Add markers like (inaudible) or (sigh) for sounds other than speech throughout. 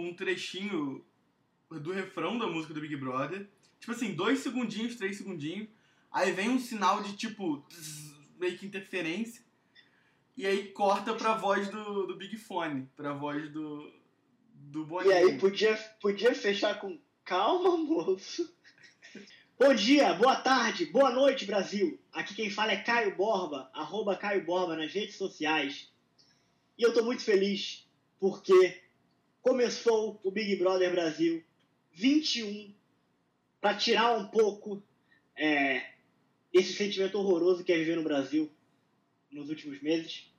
tipo, um trechinho do refrão da música do Big Brother. Tipo assim, dois segundinhos, três segundinhos. Aí vem um sinal de, tipo, meio que interferência. E aí corta pra voz do, do Big Fone, pra voz do, do Boninho. E aí podia, podia fechar com calma, moço. (laughs) Bom dia, boa tarde, boa noite, Brasil. Aqui quem fala é Caio Borba, arroba Caio Borba nas redes sociais. E eu tô muito feliz porque começou o Big Brother Brasil 21 para tirar um pouco é, esse sentimento horroroso que é viver no Brasil nos últimos meses.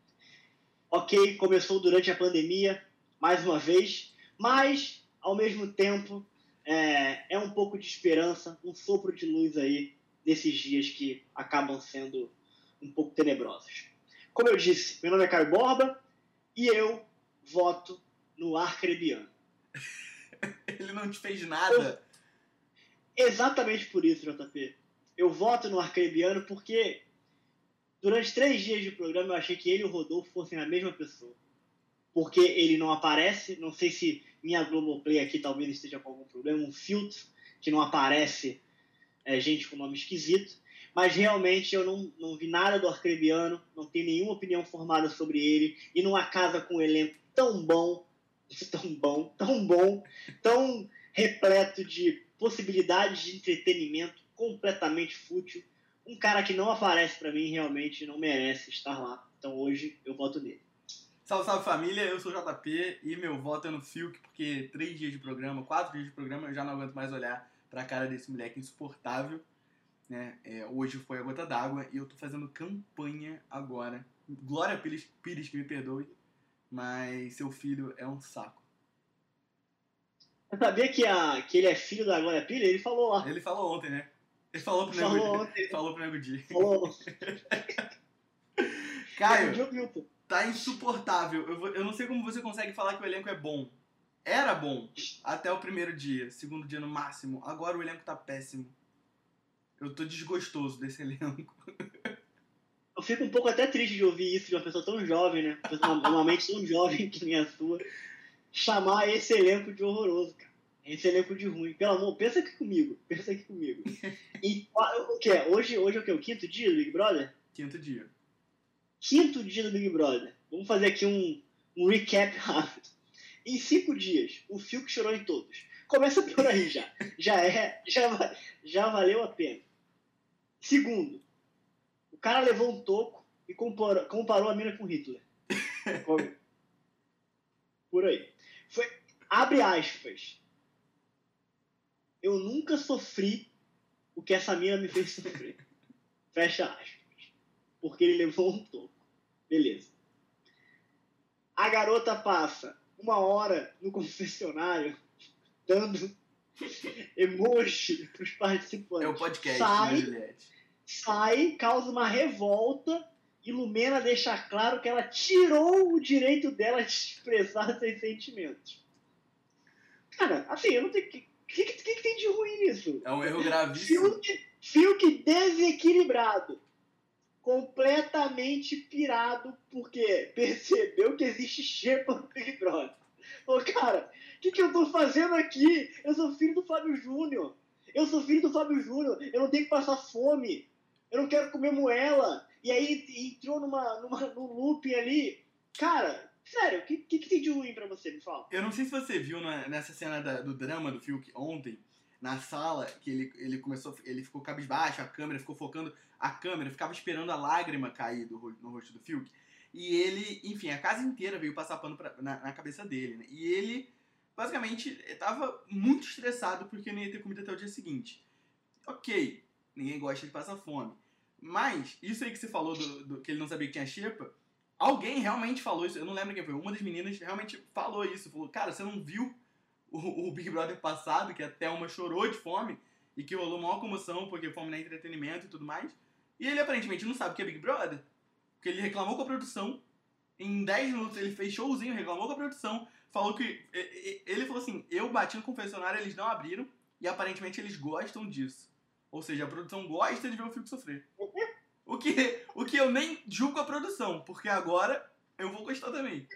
Ok, começou durante a pandemia, mais uma vez, mas ao mesmo tempo é, é um pouco de esperança, um sopro de luz aí nesses dias que acabam sendo um pouco tenebrosos. Como eu disse, meu nome é Caio Borba e eu voto no Arcrebiano. (laughs) Ele não te fez nada. Eu, exatamente por isso, JP. Eu voto no Arcrebiano porque durante três dias de programa eu achei que ele e o Rodolfo fossem a mesma pessoa. Porque ele não aparece, não sei se minha Globoplay aqui talvez esteja com algum problema, um filtro que não aparece é, gente com nome esquisito, mas realmente eu não, não vi nada do Arcrebiano, não tenho nenhuma opinião formada sobre ele, e numa casa com um elenco tão bom, tão bom, tão bom, tão repleto de possibilidades de entretenimento completamente fútil, um cara que não aparece para mim realmente não merece estar lá. Então hoje eu voto nele. Salve, salve família, eu sou o JP e meu voto é no Fiuk, porque três dias de programa, quatro dias de programa, eu já não aguento mais olhar pra cara desse moleque insuportável. Né? É, hoje foi a gota d'água e eu tô fazendo campanha agora. Glória Pires, Pires que me perdoe, mas seu filho é um saco. Você sabia que, a, que ele é filho da Glória Pires? Ele falou lá. Ele falou ontem, né? Ele falou pro falou Nego ontem. Falou pro Nego Di. Falou. (laughs) Caio, Milton. tá insuportável. Eu, vou- eu não sei como você consegue falar que o elenco é bom. Era bom até o primeiro dia, segundo dia no máximo. Agora o elenco tá péssimo. Eu tô desgostoso desse elenco. (laughs) Eu fico um pouco até triste de ouvir isso de uma pessoa tão jovem, né? Normalmente tão jovem que nem a sua. Chamar esse elenco de horroroso, cara. Esse elenco de ruim. Pelo amor, pensa aqui comigo. Pensa aqui comigo. E o que é? Hoje, hoje é o quê? O quinto dia do Big Brother? Quinto dia. Quinto dia do Big Brother. Vamos fazer aqui um, um recap rápido. Em cinco dias, o Fiuk chorou em todos. Começa por aí já. Já é, já, já valeu a pena. Segundo, cara levou um toco e comparou, comparou a mina com Hitler. (laughs) Por aí. Foi, abre aspas. Eu nunca sofri o que essa mina me fez sofrer. (laughs) Fecha aspas. Porque ele levou um toco. Beleza. A garota passa uma hora no confessionário dando (laughs) emoji pros participantes. É o podcast, Sai, né, Juliette? Sai, causa uma revolta e Lumena deixa claro que ela tirou o direito dela de expressar seus sentimentos. Cara, assim, eu não tenho. O que, que, que, que tem de ruim nisso? É um erro gravíssimo. Fiuk, Fiuk desequilibrado. Completamente pirado, porque percebeu que existe xepa no Big Brother. Ô, cara, o que, que eu tô fazendo aqui? Eu sou filho do Fábio Júnior. Eu sou filho do Fábio Júnior. Eu não tenho que passar fome. Eu não quero comer moela. E aí entrou numa, numa, num looping ali. Cara, sério, o que, que, que tem de ruim pra você? Me fala. Eu não sei se você viu na- nessa cena da- do drama do Fiuk ontem, na sala, que ele, ele começou, ele ficou cabisbaixo, a câmera ficou focando, a câmera ficava esperando a lágrima cair do, no rosto do Fiuk. E ele, enfim, a casa inteira veio passar pano pra- na, na cabeça dele, né? E ele, basicamente, tava muito estressado porque não ia ter comida até o dia seguinte. Ok, ninguém gosta de passar fome. Mas, isso aí que você falou do, do- que ele não sabia que tinha xepa, alguém realmente falou isso, eu não lembro quem foi, uma das meninas realmente falou isso, falou, cara, você não viu o, o Big Brother passado, que a Thelma chorou de fome, e que rolou maior comoção, porque fome não é entretenimento e tudo mais, e ele aparentemente não sabe o que é Big Brother, porque ele reclamou com a produção, em 10 minutos ele fez showzinho, reclamou com a produção, falou que, ele falou assim, eu bati no confessionário, eles não abriram, e aparentemente eles gostam disso. Ou seja, a produção gosta de ver o Fiuk sofrer. O que, o que eu nem julgo a produção, porque agora eu vou gostar também.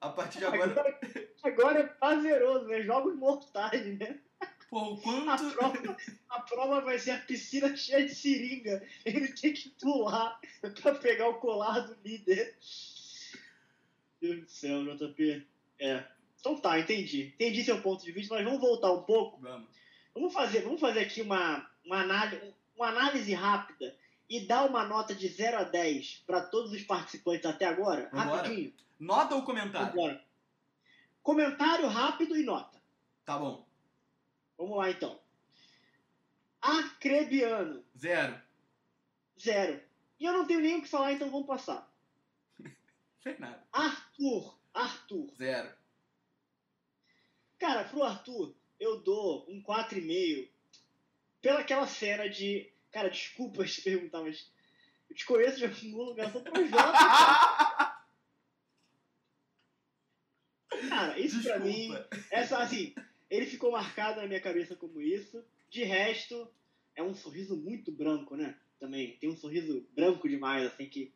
A partir de agora, (laughs) Agora é prazeroso, né? Jogos mortais, né? Pô, o A quanto. prova, a prova vai ser a piscina cheia de seringa. Ele tem que pular pra pegar o colar do líder. Deus do céu, JP. É. Então tá, entendi. Entendi seu ponto de vista, mas vamos voltar um pouco. Vamos. Vamos fazer, vamos fazer aqui uma, uma, análise, uma análise rápida e dar uma nota de 0 a 10 para todos os participantes até agora. Vambora. Rapidinho. Nota ou comentário? Agora. Comentário rápido e nota. Tá bom. Vamos lá então. Acrebiano, Zero. zero. E eu não tenho nem o que falar, então vamos passar. (laughs) Fez nada. Arthur, Arthur. Zero. Cara, pro Arthur, eu dou um 4,5 pela aquela cena de. Cara, desculpa te perguntar, mas eu te conheço de algum lugar, sou Projota. Cara, isso pra mim. Desculpa. Essa, assim, ele ficou marcado na minha cabeça como isso. De resto, é um sorriso muito branco, né? Também. Tem um sorriso branco demais, assim, que,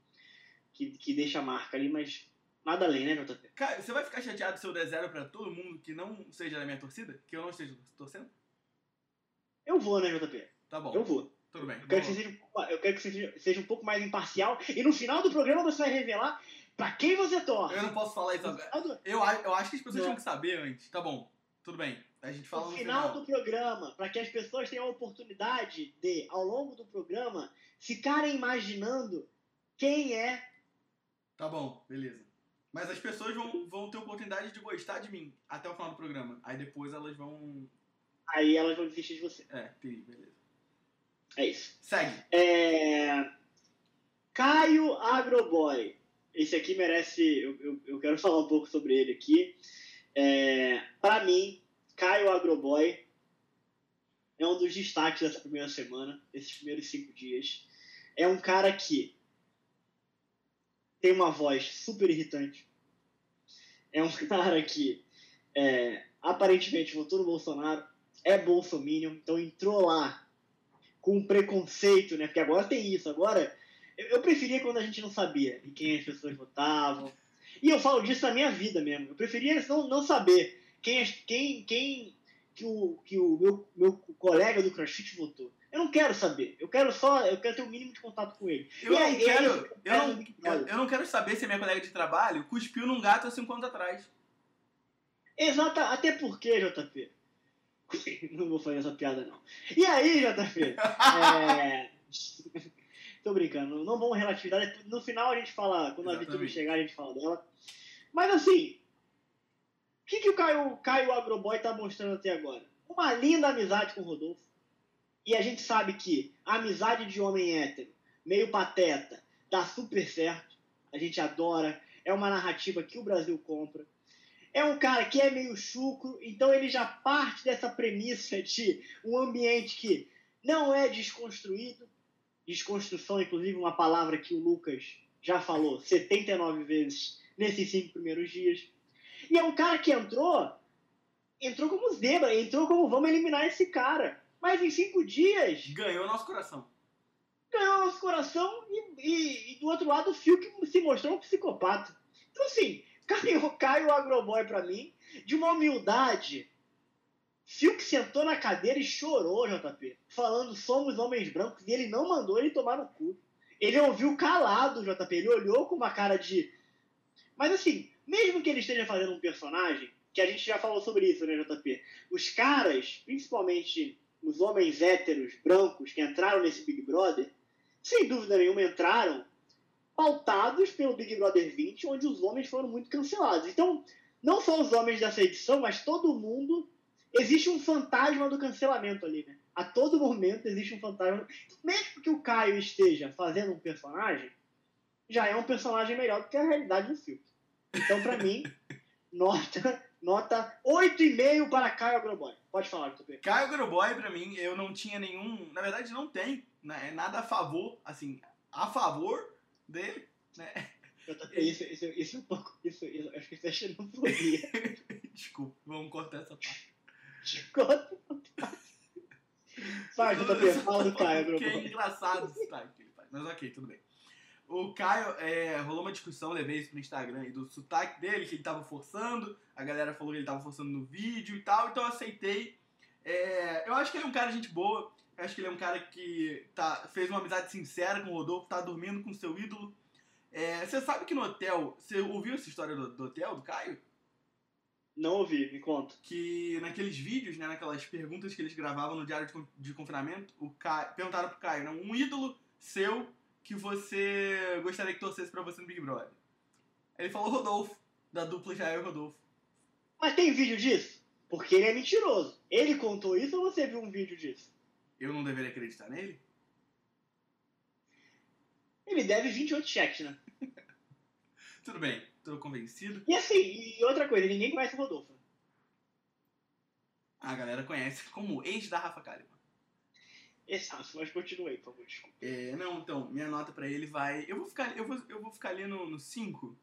que, que deixa a marca ali, mas nada além, né, JP? Cara, você vai ficar chateado se eu der zero pra todo mundo que não seja da minha torcida? Que eu não esteja torcendo? Eu vou, né, JP? Tá bom. Eu vou. Tudo bem. Eu quero, que seja, um pouco- eu quero que você seja- um pouco mais imparcial. E no final do programa você vai revelar pra quem você torce. Eu não posso falar isso agora. Eu, eu acho que as pessoas Não. tinham que saber antes. Tá bom. Tudo bem. A gente fala no no final final. do programa, para que as pessoas tenham a oportunidade de, ao longo do programa, ficarem imaginando quem é. Tá bom, beleza. Mas as pessoas vão, vão ter oportunidade de gostar de mim até o final do programa. Aí depois elas vão. Aí elas vão desistir de você. É, entendi, beleza. É isso. Segue. É... Caio Agroboy. Esse aqui merece. Eu, eu, eu quero (laughs) falar um pouco sobre ele aqui. É... Para mim, Caio Agroboy é um dos destaques dessa primeira semana, desses primeiros cinco dias. É um cara que tem uma voz super irritante. É um (laughs) cara que é, aparentemente votou no Bolsonaro, é bolsominion, então entrou lá com um preconceito, né? Porque agora tem isso. Agora, eu, eu preferia quando a gente não sabia em quem as pessoas votavam. E eu falo disso na minha vida mesmo. Eu preferia não, não saber quem, quem, quem que o, que o meu, meu colega do CrossFit votou. Eu não quero saber. Eu quero só, eu quero ter o mínimo de contato com ele. Eu não aí- e aí quero. eu Eu não, eu, eu não quero saber se a minha colega de trabalho cuspiu num gato há cinco anos atrás. Exata, até porque, JP. (laughs) Não vou fazer essa piada, não. E aí, JP? É... Tô brincando, não vamos relativizar. No final a gente fala, quando a Vitória Exatamente. chegar, a gente fala dela. Mas assim, o que, que o Caio, Caio Agroboy tá mostrando até agora? Uma linda amizade com o Rodolfo. E a gente sabe que a amizade de homem hétero, meio pateta, dá super certo. A gente adora. É uma narrativa que o Brasil compra. É um cara que é meio chucro, então ele já parte dessa premissa de um ambiente que não é desconstruído. Desconstrução, inclusive, uma palavra que o Lucas já falou 79 vezes nesses cinco primeiros dias. E é um cara que entrou, entrou como zebra, entrou como vamos eliminar esse cara. Mas em cinco dias Ganhou nosso coração. ganhou nosso coração e, e- e do outro lado o Phil que se mostrou um psicopata. Então assim, Caio, (laughs) Caio Agroboy pra mim, de uma humildade. Phil que sentou na cadeira e chorou, JP, falando somos homens brancos e ele não mandou ele tomar no cu. Ele ouviu calado, JP, ele olhou com uma cara de... Mas assim, mesmo que ele esteja fazendo um personagem, que a gente já falou sobre isso, né, JP? Os caras, principalmente os homens héteros, brancos, que entraram nesse Big Brother, sem dúvida nenhuma entraram pautados pelo Big Brother 20, onde os homens foram muito cancelados. Então, não só os homens dessa edição, mas todo mundo. Existe um fantasma do cancelamento ali, né? A todo momento existe um fantasma. Mesmo que o Caio esteja fazendo um personagem, já é um personagem melhor do que a realidade do filme. Então, pra mim, (laughs) nota, nota 8,5 para Caio Agroboy. Pode falar, Tupi. Caio Groboy, pra mim, eu não tinha nenhum. Na verdade, não tem né, nada a favor, assim, a favor dele, né? Isso, isso, isso é um pouco. Isso, isso, acho que isso é xenofobia. (laughs) Desculpa, vamos cortar essa parte. Conta. Vai, JP, fala do Caio Que é engraçado esse time que ele faz. Mas ok, tudo bem. O Caio, é, rolou uma discussão, levei isso pro Instagram, e do sotaque dele, que ele tava forçando, a galera falou que ele tava forçando no vídeo e tal, então eu aceitei. É, eu acho que ele é um cara gente boa, eu acho que ele é um cara que tá, fez uma amizade sincera com o Rodolfo, tá dormindo com seu ídolo. É, você sabe que no hotel, você ouviu essa história do, do hotel, do Caio? Não ouvi, me conta. Que naqueles vídeos, né, naquelas perguntas que eles gravavam no diário de, de confinamento, o Caio, perguntaram pro Caio, né, um ídolo seu que você gostaria que torcesse pra você no Big Brother. Ele falou Rodolfo, da dupla Jair e Rodolfo. Mas tem vídeo disso? Porque ele é mentiroso. Ele contou isso ou você viu um vídeo disso? Eu não deveria acreditar nele? Ele deve 28 cheques, né? (laughs) Tudo bem, tô convencido. E assim, e outra coisa, ninguém conhece o Rodolfo. A galera conhece como ex da Rafa Kalimann. Exato, mas continuei, por favor, desculpa. É, não, então, minha nota pra ele vai. Eu vou ficar, eu vou, eu vou ficar ali no 5,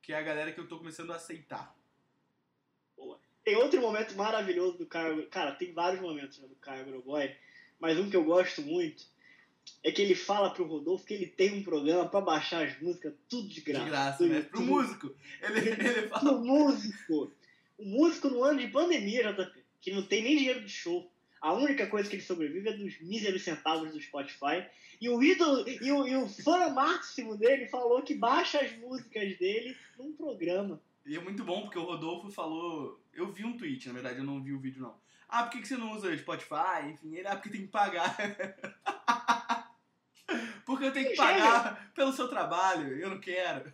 que é a galera que eu tô começando a aceitar. Tem outro momento maravilhoso do Caio. Cara, tem vários momentos né, do Caio Agroboy, mas um que eu gosto muito é que ele fala pro Rodolfo que ele tem um programa pra baixar as músicas tudo de graça. De graça, né? Pro músico. Ele, ele fala. O músico. O músico no ano de pandemia, JP, que não tem nem dinheiro de show. A única coisa que ele sobrevive é dos míseros centavos do Spotify. E o ídolo, e o, e o fã máximo dele falou que baixa as músicas dele num programa. E é muito bom porque o Rodolfo falou. Eu vi um tweet, na verdade, eu não vi o vídeo não. Ah, por que que você não usa Spotify? Enfim, ele, ah, porque tem que pagar. (laughs) porque eu tenho que pagar pelo seu trabalho, eu não quero.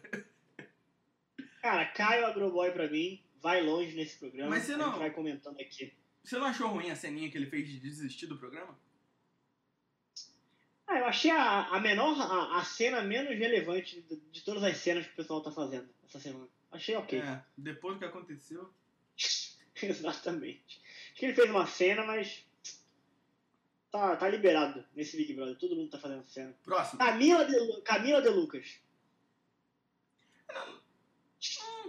Cara, Caio Agroboy pra mim vai longe nesse programa. Mas você A não- gente vai comentando aqui. Você não achou ruim a ceninha que ele fez de desistir do programa? Ah, eu achei a, a menor, a, a cena menos relevante de, de todas as cenas que o pessoal tá fazendo essa semana. Achei ok. É, depois do que aconteceu. (laughs) Exatamente. Que ele fez uma cena, mas tá, tá liberado nesse Big Brother. Todo mundo tá fazendo cena. Próximo. Camila de, Camila de Lucas.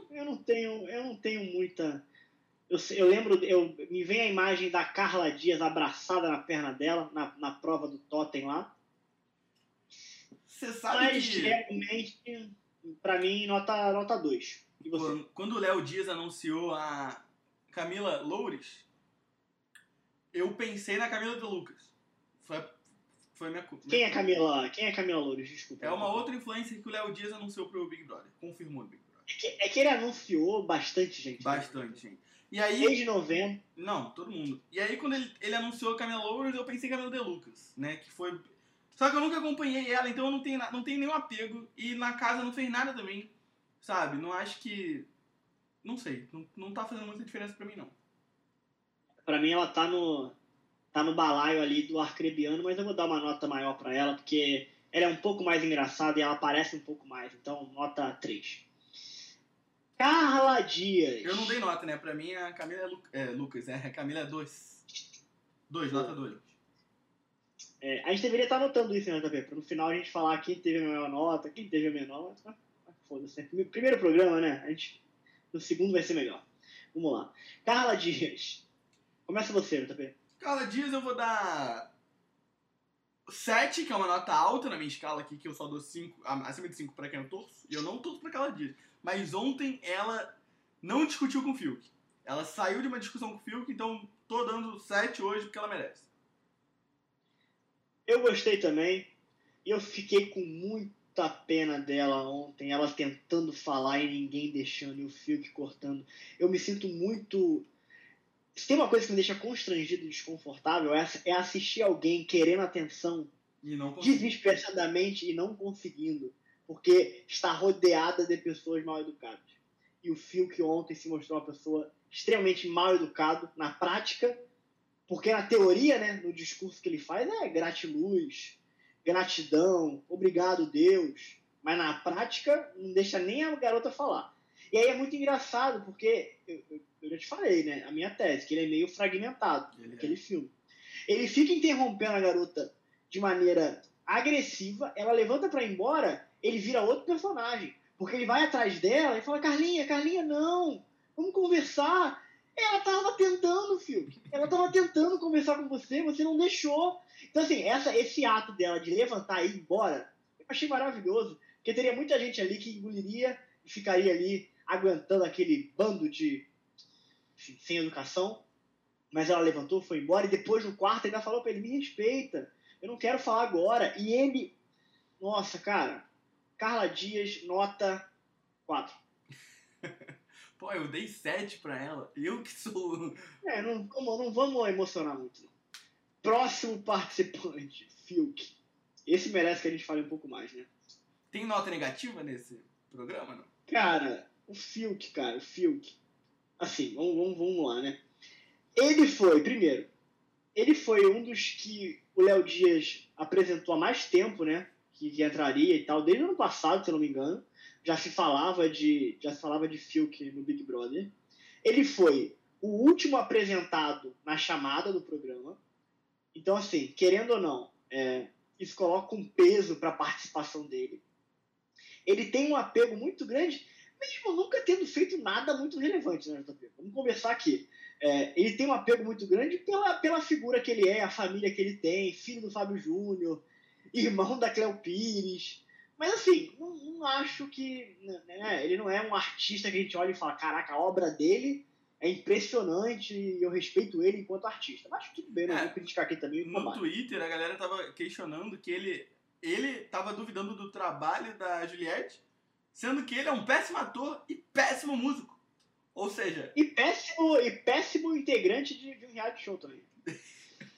Eu não tenho, eu não tenho muita. Eu, eu lembro, eu, me vem a imagem da Carla Dias abraçada na perna dela, na, na prova do Totem lá. Você sabe Mas que. realmente, pra mim, nota 2. Nota dois. E você? Quando o Léo Dias anunciou a Camila Loures, eu pensei na Camila de Lucas. Foi, foi minha culpa. Quem é Camila? Quem é Camila Loures? Desculpa. É uma outra influencer que o Léo Dias anunciou pro Big Brother. Confirmou no Big Brother. É que, é que ele anunciou bastante, gente. Bastante, gente. E aí. Desde novembro. Não, todo mundo. E aí, quando ele, ele anunciou a Camila Loures, eu pensei em Camila de Lucas, né? Que foi. Só que eu nunca acompanhei ela, então eu não tenho, não tenho nenhum apego. E na casa não fez nada também. Sabe? Não acho que. Não sei. Não, não tá fazendo muita diferença pra mim, não. Pra mim, ela tá no, tá no balaio ali do Arcrebiano, mas eu vou dar uma nota maior pra ela, porque ela é um pouco mais engraçada e ela parece um pouco mais. Então, nota 3. Carla Dias. Eu não dei nota, né? Pra mim, a Camila é, Lu- é Lucas, é. A Camila é 2. 2, nota 2. É, a gente deveria estar anotando isso, né, também? Pra no final a gente falar quem teve a maior nota, quem teve a menor. Mas, ah, foda-se. Primeiro- Primeiro programa, né? A gente, no segundo vai ser melhor. Vamos lá. Carla Dias. Começa você, JP. Carla Dias eu vou dar 7, que é uma nota alta na minha escala aqui, que eu só dou 5, acima de 5 pra quem eu torço. E eu não torço pra Carla Dias. Mas ontem ela não discutiu com o Fiuk. Ela saiu de uma discussão com o Fiuk, então tô dando 7 hoje porque ela merece. Eu gostei também. E eu fiquei com muita pena dela ontem, ela tentando falar e ninguém deixando, e o Fiuk cortando. Eu me sinto muito. Se tem uma coisa que me deixa constrangido e desconfortável, é é assistir alguém querendo atenção E desesperadamente e não conseguindo, porque está rodeada de pessoas mal educadas. E o Fiuk ontem se mostrou uma pessoa extremamente mal educado na prática, porque na teoria, né, no discurso que ele faz é gratiluz, gratidão, obrigado Deus, mas na prática não deixa nem a garota falar. E aí é muito engraçado, porque eu, eu- eu já te falei, né, a minha tese, que ele é meio fragmentado Ele é. aquele filme. Ele fica interrompendo a garota de maneira agressiva, ela levanta pra ir embora, ele vira outro personagem. Porque ele vai atrás dela e fala: Carlinha, Carlinha, não, vamos conversar. Ela tava tentando, filho. Ela tava tentando conversar com você, você não deixou. Então, assim, essa, esse ato dela de levantar e ir embora, eu achei maravilhoso. Porque teria muita gente ali que engoliria e ficaria ali aguentando aquele bando de. Enfim, sem educação. Mas ela levantou, foi embora e depois no quarto ainda falou pra ele: me respeita, eu não quero falar agora. E ele. Nossa, cara. Carla Dias, nota 4. (laughs) Pô, eu dei 7 pra ela. Eu que sou. É, não, não vamos emocionar muito. Não. Próximo participante, Fiuk. Esse merece que a gente fale um pouco mais, né? Tem nota negativa nesse programa, não? Cara, o Fiuk, cara, o Fiuk. Assim, vamos, vamos, vamos lá, né? Ele foi, primeiro, ele foi um dos que o Léo Dias apresentou há mais tempo, né? Que, que entraria e tal, desde o ano passado, se eu não me engano. Já se falava de, já se falava de Fiuk no Big Brother. Ele foi o último apresentado na chamada do programa. Então, assim, querendo ou não, é, isso coloca um peso para a participação dele. Ele tem um apego muito grande, mesmo nunca tendo feito nada muito relevante, né, JP? Vamos conversar aqui. É, ele tem um apego muito grande pela, pela figura que ele é, a família que ele tem, filho do Fábio Júnior, irmão da Cleo Pires. Mas assim, não, não acho que. Né, ele não é um artista que a gente olha e fala: caraca, a obra dele é impressionante e eu respeito ele enquanto artista. Mas tudo bem, não né? é, vou criticar aqui também. No trabalho. Twitter, a galera tava questionando que ele, ele tava duvidando do trabalho da Juliette, sendo que ele é um péssimo ator e péssimo músico. Ou seja. E péssimo, e péssimo integrante de, de um reality show também. (laughs)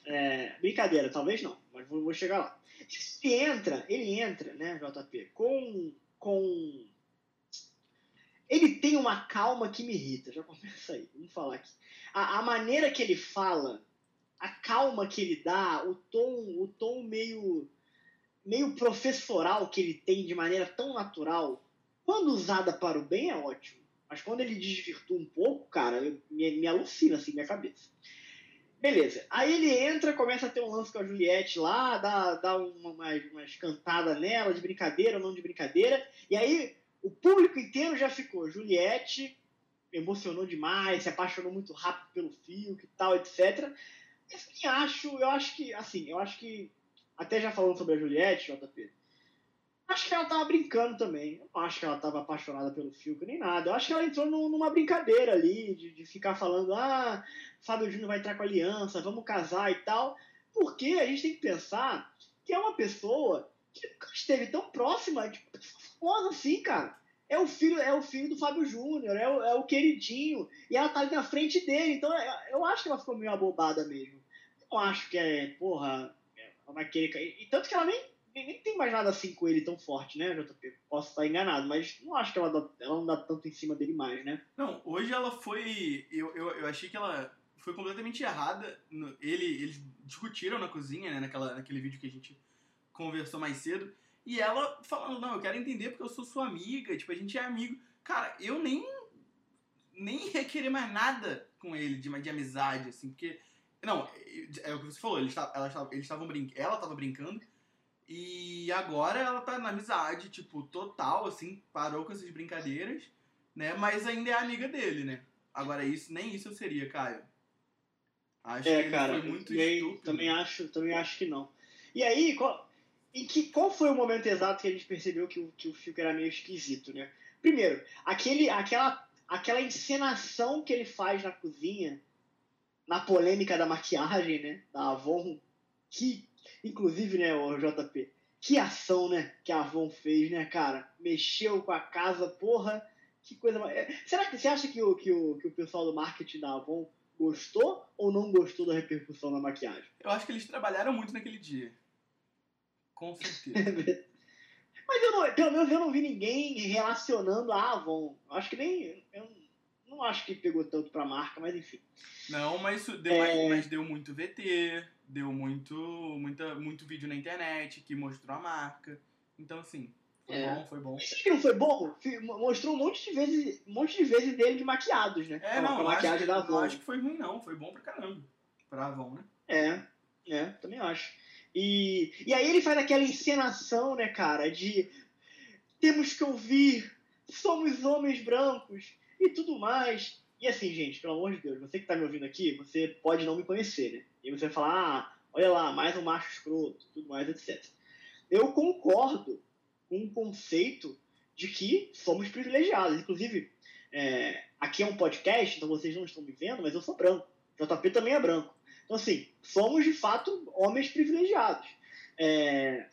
é, brincadeira, talvez não, mas vou, vou chegar lá. Ele entra, ele entra, né, JP, com. com ele tem uma calma que me irrita, já começa aí, vamos falar aqui. A, a, maneira que ele fala, a calma que ele dá, o tom, o tom meio, meio professoral que ele tem de maneira tão natural, quando usada para o bem é ótimo. Mas quando ele desvirtua um pouco, cara, eu, me, me alucina assim minha cabeça. Beleza. Aí ele entra, começa a ter um lance com a Juliette lá, dá, dá uma, uma, umas cantadas nela, de brincadeira ou não de brincadeira. E aí o público inteiro já ficou. Juliette emocionou demais, se apaixonou muito rápido pelo fio, que tal, etc. Eu acho, eu acho que, assim, eu acho que, até já falando sobre a Juliette, JP, acho que ela tava brincando também. Eu acho que ela tava apaixonada pelo Fiuk nem nada. Eu acho que ela entrou numa brincadeira ali, de, de ficar falando, ah, Fábio Júnior vai entrar com aliança, vamos casar e tal. Porque a gente tem que pensar que é uma pessoa que esteve tão próxima de famosa assim, cara. É o filho, é o filho do Fábio Júnior, é o, é o queridinho. E ela tá ali na frente dele. Então eu acho que ela ficou meio abobada mesmo. Eu acho que é, porra, ela vai querer. E tanto que ela nem, nem, tem mais nada assim com ele tão forte, né, JP? Posso estar enganado, mas não acho que ela, ela não dá tanto em cima dele mais, né? Não, hoje ela foi. Eu, eu, eu achei que ela foi completamente errada. No, ele, eles discutiram na cozinha, né, naquela, naquele vídeo que a gente conversou mais cedo. E ela falando, não, eu quero entender porque eu sou sua amiga, tipo, a gente é amigo. Cara, eu nem nem ia querer mais nada com ele de, de amizade, assim, porque. Não, é o que você falou, eles estavam brincando. Ela tava brincando. E agora ela tá na amizade, tipo, total, assim, parou com essas brincadeiras, né? Mas ainda é amiga dele, né? Agora, isso, nem isso eu seria, Caio. Acho é, que cara, foi muito e aí, Também acho, também acho que não. E aí, qual, em que, qual foi o momento exato que a gente percebeu que o, que o filme era meio esquisito, né? Primeiro, aquele, aquela, aquela encenação que ele faz na cozinha, na polêmica da maquiagem, né? Da Avon, que, inclusive, né, o JP, que ação, né, que a Avon fez, né, cara? Mexeu com a casa, porra, que coisa... É, será que você acha que o, que o, que o pessoal do marketing da Avon gostou ou não gostou da repercussão da maquiagem? Eu acho que eles trabalharam muito naquele dia. Com certeza. (laughs) Mas eu não, pelo menos eu não vi ninguém relacionando a Avon. Acho que nem. Não acho que pegou tanto pra marca, mas enfim. Não, mas deu, é... mas deu muito VT, deu muito, muita, muito vídeo na internet que mostrou a marca. Então, assim, foi é. bom, foi bom. Isso que não foi bom? Mostrou um monte de vezes, um monte de vezes dele de maquiados, né? É, não, a maquiagem acho, da Avon. Não acho que foi ruim, não. Foi bom pra caramba. Pra Avon, né? É, é, também acho. E, e aí ele faz aquela encenação, né, cara, de temos que ouvir, somos homens brancos e tudo mais. E assim, gente, pelo amor de Deus, você que tá me ouvindo aqui, você pode não me conhecer, né? E você vai falar, ah, olha lá, mais um macho escroto, tudo mais, etc. Eu concordo com um conceito de que somos privilegiados. Inclusive, é, aqui é um podcast, então vocês não estão me vendo, mas eu sou branco. JP também é branco. Então, assim, somos de fato homens privilegiados. É,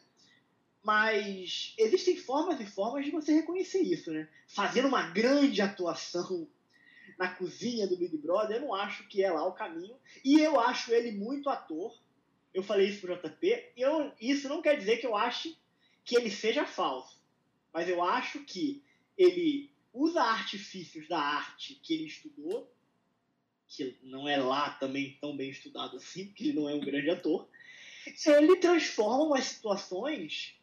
mas existem formas e formas de você reconhecer isso, né? Fazendo uma grande atuação na cozinha do Big Brother, eu não acho que é lá o caminho. E eu acho ele muito ator. Eu falei isso pro JP. Eu, isso não quer dizer que eu ache que ele seja falso. Mas eu acho que ele usa artifícios da arte que ele estudou, que não é lá também tão bem estudado assim, porque ele não é um grande ator. Ele transforma umas situações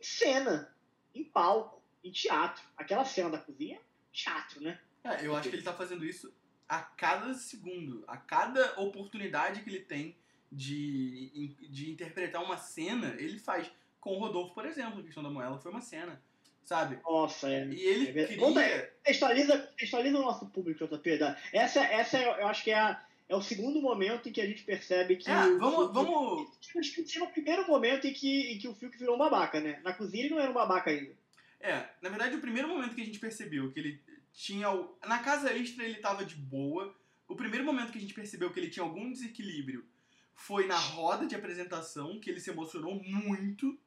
em cena, em palco, em teatro. Aquela cena da cozinha é teatro, né? É, eu acho que ele tá fazendo isso a cada segundo, a cada oportunidade que ele tem de, de interpretar uma cena, ele faz. Com o Rodolfo, por exemplo, a questão da moela foi uma cena, sabe? Nossa, é. E ele é queria... Contextualiza o nosso público, JP. Essa, essa eu acho que é, a, é o segundo momento em que a gente percebe que. É, vamos. que, vamos... Acho que tinha o primeiro momento em que, em que o Fiuk virou um babaca, né? Na cozinha ele não era um babaca ainda. É, na verdade, o primeiro momento que a gente percebeu que ele tinha. O... Na casa extra ele tava de boa. O primeiro momento que a gente percebeu que ele tinha algum desequilíbrio foi na roda de apresentação, que ele se emocionou muito.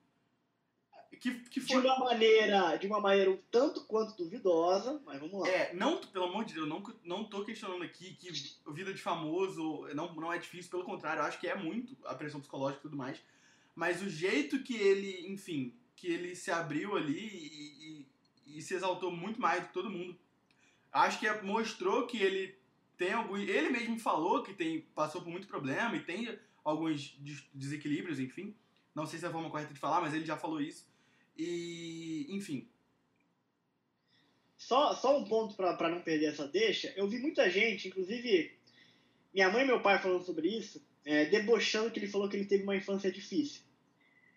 Que, que foi... De uma maneira, de uma maneira um tanto quanto duvidosa, mas vamos lá. É, não, pelo amor de Deus, não, não tô questionando aqui que vida de famoso não, não é difícil, pelo contrário, eu acho que é muito a pressão psicológica e tudo mais. Mas o jeito que ele, enfim, que ele se abriu ali e, e, e se exaltou muito mais do que todo mundo. Acho que mostrou que ele tem algum. Ele mesmo falou que tem, passou por muito problema e tem alguns desequilíbrios, enfim. Não sei se é a forma correta de falar, mas ele já falou isso. E, enfim. Só, só um ponto para não perder essa deixa. Eu vi muita gente, inclusive minha mãe e meu pai falando sobre isso, é, debochando que ele falou que ele teve uma infância difícil.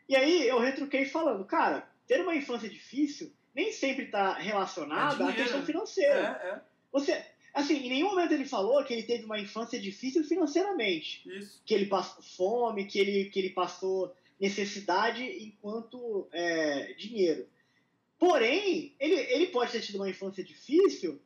E aí eu retruquei falando, cara, ter uma infância difícil nem sempre está relacionada É à questão né? financeira. É, é. Você, assim, em nenhum momento ele falou que ele teve uma infância difícil financeiramente, Isso. que ele passou fome, que ele, que ele passou necessidade enquanto é, dinheiro. Porém, ele, ele pode ter tido uma infância difícil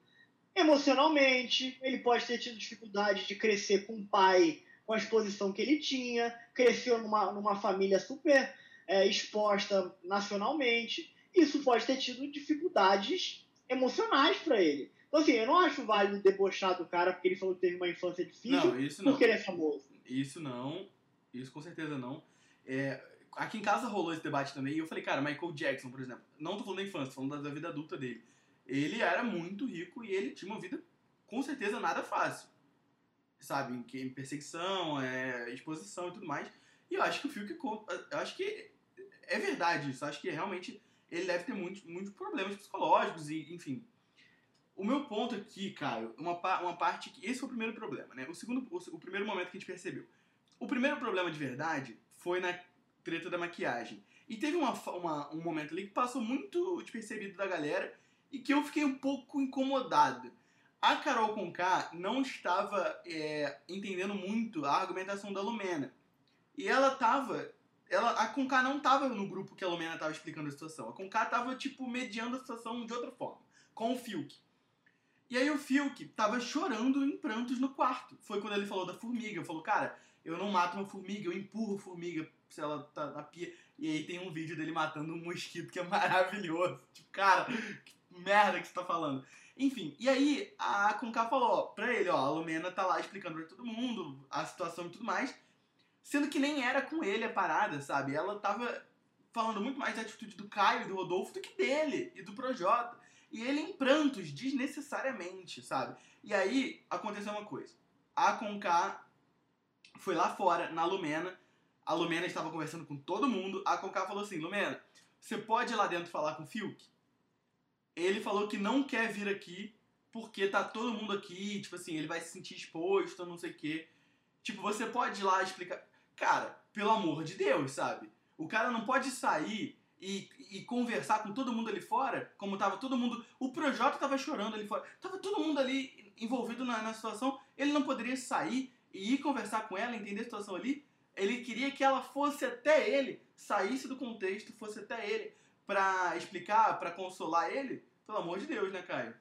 emocionalmente, ele pode ter tido dificuldade de crescer com um pai com a exposição que ele tinha, cresceu numa, numa família super é, exposta nacionalmente. Isso pode ter tido dificuldades emocionais para ele. Então, assim, eu não acho válido debochar do cara porque ele falou que teve uma infância difícil Não, isso não. porque ele é famoso. Isso não. Isso com certeza não. É, aqui em casa rolou esse debate também e eu falei, cara, Michael Jackson, por exemplo, não tô falando da infância, tô falando da, da vida adulta dele. Ele era muito rico e ele tinha uma vida com certeza nada fácil. Sabe, em, perseguição, é, exposição e tudo mais. E eu acho que o Fiuk, eu acho que é verdade isso. Eu acho que realmente ele deve ter muitos, muitos problemas psicológicos e, enfim. O meu ponto aqui, Caio, uma, uma parte que. Esse foi o primeiro problema, né? O segundo, o, o primeiro momento que a gente percebeu. O primeiro problema de verdade foi na treta da maquiagem. E teve uma, uma- um momento ali que passou muito despercebido da galera e que eu fiquei um pouco incomodado. A Carol Conká não estava é, entendendo muito a argumentação da Lumena. E ela tava. Ela, a Conká não tava no grupo que a Lumena tava explicando a situação. A Conká tava, tipo, mediando a situação de outra forma. Com o Fiuk. E aí o Fiuk tava chorando em prantos no quarto. Foi quando ele falou da formiga. Falou, cara, eu não mato uma formiga, eu empurro formiga se ela tá na pia. E aí tem um vídeo dele matando um mosquito que é (laughs) maravilhoso. Tipo, cara, que merda que você tá falando. Enfim, e aí a Conká falou pra ele, ó, a Lumena tá lá explicando pra todo mundo a situação e tudo mais. Sendo que nem era com ele a parada, sabe? Ela tava falando muito mais da atitude do Caio e do Rodolfo do que dele e do Projota. E ele em prantos, desnecessariamente, sabe? E aí aconteceu uma coisa. A Conká foi lá fora, na Lumena. A Lumena estava conversando com todo mundo. A Conká falou assim: Lumena, você pode ir lá dentro falar com o Fiuk? Ele falou que não quer vir aqui porque tá todo mundo aqui, tipo assim, ele vai se sentir exposto, não sei o quê. Tipo, você pode ir lá explicar. Cara, pelo amor de Deus, sabe? O cara não pode sair e, e conversar com todo mundo ali fora, como tava todo mundo. O Projota tava chorando ali fora. Tava todo mundo ali envolvido na, na situação. Ele não poderia sair e ir conversar com ela, entender a situação ali. Ele queria que ela fosse até ele, saísse do contexto, fosse até ele, pra explicar, pra consolar ele, pelo amor de Deus, né, Caio?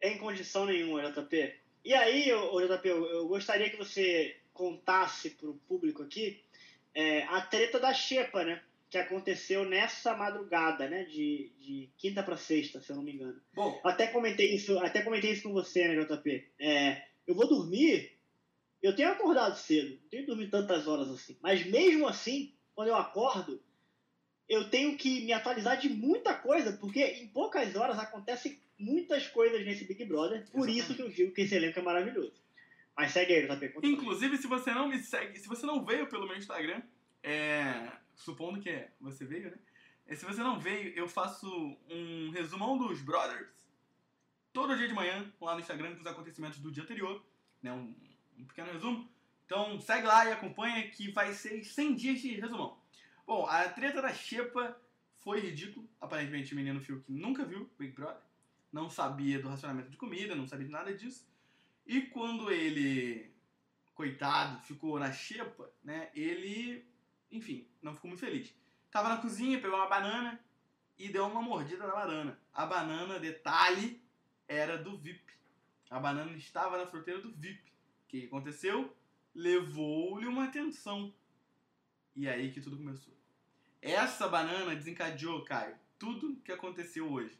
Em condição nenhuma, JP. E aí, JP, eu, gostaria que você contasse pro público aqui é, a treta da Xepa, né? Que aconteceu nessa madrugada, né? De, de quinta para sexta, se eu não me engano. Bom, Até comentei isso, até comentei isso com você, né, JP? É, eu vou dormir. Eu tenho acordado cedo, não tenho dormido tantas horas assim. Mas mesmo assim, quando eu acordo, eu tenho que me atualizar de muita coisa, porque em poucas horas acontecem muitas coisas nesse Big Brother. Por Exatamente. isso que eu digo que esse elenco é maravilhoso. Mas segue aí, JP. Inclusive, se você não me segue, se você não veio pelo meu Instagram, é, supondo que você veio, né? É, Se você não veio, eu faço um resumão dos Brothers todo dia de manhã lá no Instagram com os acontecimentos do dia anterior, né? Um, um pequeno resumo. Então segue lá e acompanha que vai ser 100 dias de resumão. Bom, a treta da Xepa foi ridículo. Aparentemente o menino Fiuk nunca viu Big Brother. Não sabia do racionamento de comida, não sabia de nada disso. E quando ele, coitado, ficou na xepa, né? Ele, enfim, não ficou muito feliz. Tava na cozinha, pegou uma banana e deu uma mordida na banana. A banana, detalhe, era do VIP. A banana estava na fruteira do VIP. O que aconteceu? Levou-lhe uma atenção. E aí que tudo começou. Essa banana desencadeou, Caio, tudo que aconteceu hoje.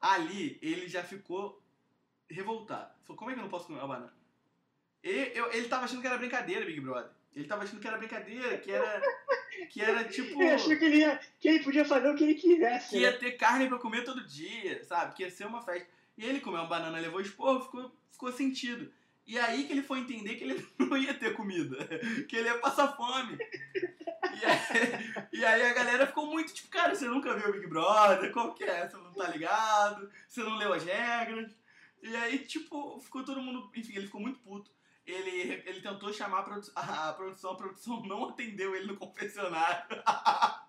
Ali, ele já ficou revoltado. Falou, como é que eu não posso comer uma banana? E eu, ele tava achando que era brincadeira, Big Brother. Ele tava achando que era brincadeira, que era. Que era (laughs) tipo. Ele achou que ele, ia, que ele podia fazer o que ele quisesse. Que né? ia ter carne pra comer todo dia, sabe? Que ia ser uma festa. E ele comeu uma banana, levou esporro, ficou, ficou sentido. E aí que ele foi entender que ele (laughs) não ia ter comida, que ele ia passar fome. E aí, e aí a galera ficou muito tipo, cara, você nunca viu o Big Brother, qual que é? Você não tá ligado, você não leu as regras. E aí, tipo, ficou todo mundo. Enfim, ele ficou muito puto. Ele, ele tentou chamar a, produ- a produção, a produção não atendeu ele no confessionário. (laughs)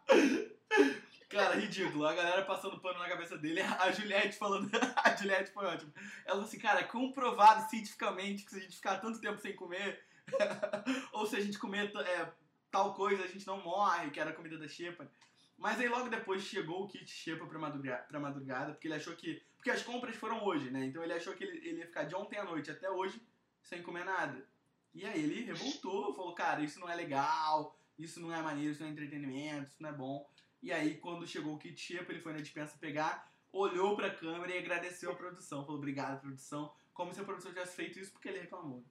Cara, ridículo. A galera passando pano na cabeça dele. A Juliette falando. (laughs) A Juliette foi ótima. Ela falou assim, cara, é comprovado cientificamente que se a gente ficar tanto tempo sem comer, (laughs) ou se a gente comer é, tal coisa, a gente não morre, que era a comida da Xepa. Mas aí logo depois chegou o kit Xepa pra madrugada, pra madrugada, porque ele achou que. Porque as compras foram hoje, né? Então ele achou que ele, ele ia ficar de ontem à noite até hoje sem comer nada. E aí ele revoltou, falou, cara, isso não é legal, isso não é maneiro, isso não é entretenimento, isso não é bom. E aí, quando chegou o kit Xepa, ele foi na dispensa pegar, olhou pra câmera e agradeceu a produção. Falou, obrigado, produção. Como se a produção tivesse feito isso porque ele reclamou.